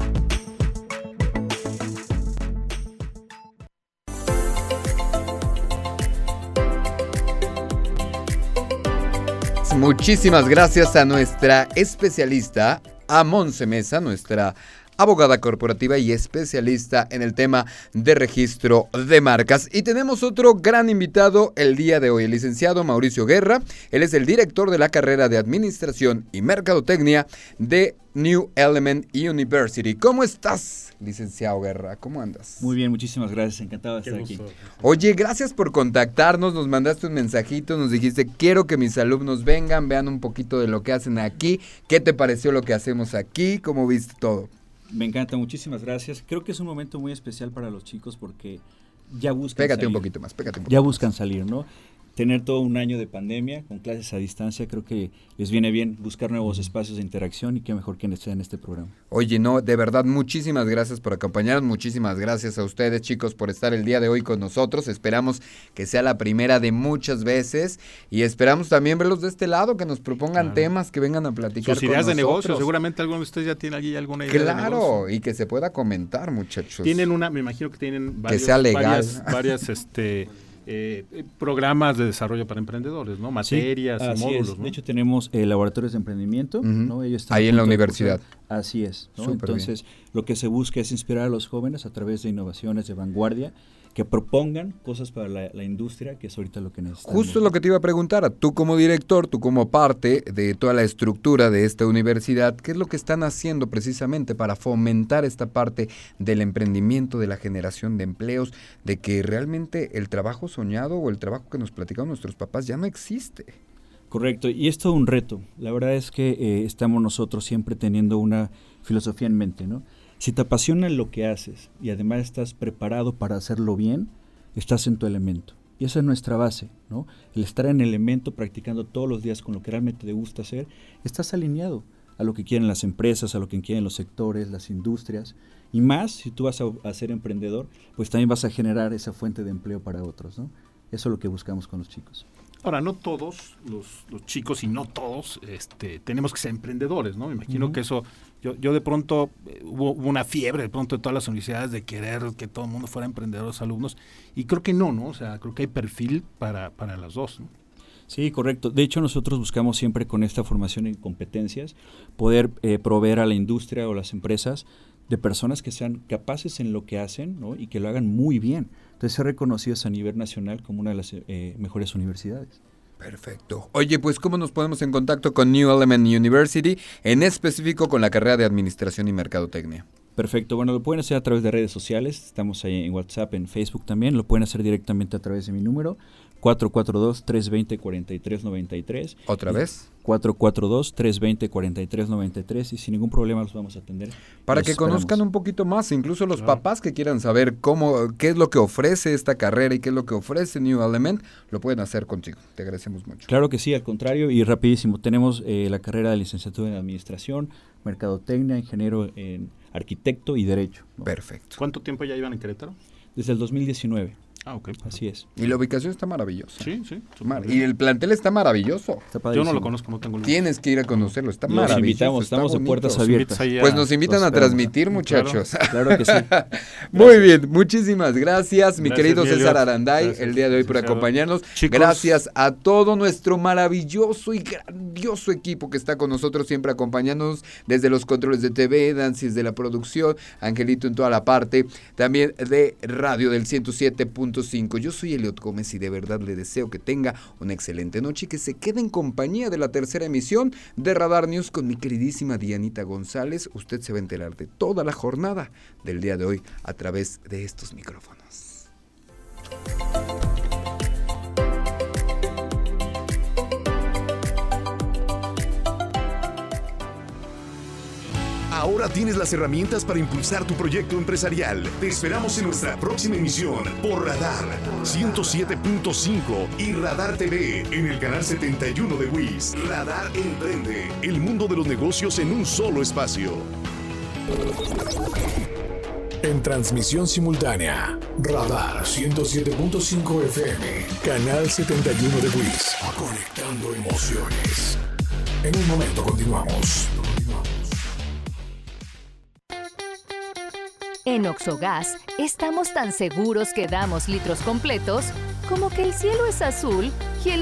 Muchísimas gracias a nuestra especialista, a Monse Mesa, nuestra abogada corporativa y especialista en el tema de registro de marcas. Y tenemos otro gran invitado el día de hoy, el licenciado Mauricio Guerra. Él es el director de la carrera de Administración y Mercadotecnia de New Element University. ¿Cómo estás, licenciado Guerra? ¿Cómo andas? Muy bien, muchísimas gracias. Encantado de estar aquí. Oye, gracias por contactarnos. Nos mandaste un mensajito, nos dijiste, quiero que mis alumnos vengan, vean un poquito de lo que hacen aquí. ¿Qué te pareció lo que hacemos aquí? ¿Cómo viste todo? Me encanta, muchísimas gracias. Creo que es un momento muy especial para los chicos porque ya buscan Pégate un poquito más, pégate un poquito Ya buscan salir, ¿no? Tener todo un año de pandemia con clases a distancia, creo que les viene bien buscar nuevos espacios de interacción y qué mejor que esté en este programa. Oye, no, de verdad, muchísimas gracias por acompañarnos, muchísimas gracias a ustedes chicos por estar el día de hoy con nosotros, esperamos que sea la primera de muchas veces y esperamos también verlos de este lado, que nos propongan temas, que vengan a platicar. Sus ideas de negocio, seguramente alguno de ustedes ya tiene allí alguna idea. Claro, y que se pueda comentar muchachos. Tienen una, me imagino que tienen varios, que sea legal. varias, varias este... Eh, programas de desarrollo para emprendedores, ¿no? Materias, módulos. De hecho, tenemos eh, laboratorios de emprendimiento, ¿no? Ellos Ahí en la universidad. Así es. Entonces, lo que se busca es inspirar a los jóvenes a través de innovaciones de vanguardia que propongan cosas para la, industria, que es ahorita lo que necesitamos. Justo lo que te iba a preguntar, tú como director, tú como parte de toda la estructura de esta universidad, ¿qué es lo que están haciendo precisamente para fomentar esta parte del emprendimiento, de la generación de empleos, de que realmente el trabajo soñado o el trabajo que nos platicaron nuestros papás ya no existe? Correcto, y es todo un reto. La verdad es que eh, estamos nosotros siempre teniendo una filosofía en mente, ¿no? Si te apasiona lo que haces y además estás preparado para hacerlo bien, estás en tu elemento. Y esa es nuestra base, ¿no? El estar en el elemento practicando todos los días con lo que realmente te gusta hacer, estás alineado a lo que quieren las empresas, a lo que quieren los sectores, las industrias. Y más, si tú vas a, ser emprendedor, pues también vas a generar esa fuente de empleo para otros, ¿no? Eso es lo que buscamos con los chicos. Ahora, no todos los, chicos y no todos este, tenemos que ser emprendedores, ¿no? Me imagino que eso, yo, yo de pronto, eh, hubo, una fiebre de pronto de todas las universidades de querer que todo el mundo fuera emprendedor, los alumnos, y creo que no, ¿no? O sea, creo que hay perfil para, para las dos, ¿no? Sí, correcto. De hecho, nosotros buscamos siempre con esta formación y competencias poder eh, proveer a la industria o las empresas de personas que sean capaces en lo que hacen ¿no? y que lo hagan muy bien. Entonces, ser reconocidos a nivel nacional como una de las eh, mejores universidades. Perfecto. Oye, pues ¿cómo nos ponemos en contacto con New Element University, en específico con la carrera de Administración y Mercadotecnia? Perfecto, bueno, lo pueden hacer a través de redes sociales, estamos ahí en WhatsApp, en Facebook también, lo pueden hacer directamente a través de mi número, 442-320-4393. ¿Otra vez? 442-320-4393 y sin ningún problema los vamos a atender. Para Los que esperamos. conozcan un poquito más, incluso los papás que quieran saber cómo, qué es lo que ofrece esta carrera y qué es lo que ofrece New Element, lo pueden hacer contigo. Te agradecemos mucho. Claro que sí, al contrario, y rapidísimo, tenemos eh, la carrera de licenciatura en Administración, Mercadotecnia, Ingeniero en Arquitecto y Derecho. Perfecto. ¿Cuánto tiempo ya iban en Querétaro? Desde el 2019. Ah, ok. Así es. Y la ubicación está maravillosa. Sí, sí. Mar- y el plantel está maravilloso. Yo no lo conozco, no tengo el Tienes que ir a conocerlo, está Los maravilloso. invitamos, está estamos de puertas abiertas. Pues nos invitan a transmitir, muchachos. claro que sí. Muy bien, muchísimas gracias, mi Gracias, querido César. Aranday, Gracias, el día de hoy por acompañarnos. Chicos. Gracias a todo nuestro maravilloso y grandioso equipo que está con nosotros siempre acompañándonos desde los controles de TV, Dancis de la producción, Angelito en toda la parte, también de radio del 107.5. Yo soy Eliot Gómez y de verdad le deseo que tenga una excelente noche y que se quede en compañía de la tercera emisión de Radar News con mi queridísima Dianita González. Usted se va a enterar de toda la jornada del día de hoy a través de estos micrófonos. Ahora tienes las herramientas para impulsar tu proyecto empresarial. Te esperamos en nuestra próxima emisión por Radar 107.5 y Radar TV en el canal 71 de WIS. Radar Emprende, el mundo de los negocios en un solo espacio. En transmisión simultánea, Radar 107.5 FM, Canal 71 de WIS, conectando emociones. En un momento continuamos. En Oxogas estamos tan seguros que damos litros completos como que el cielo es azul y el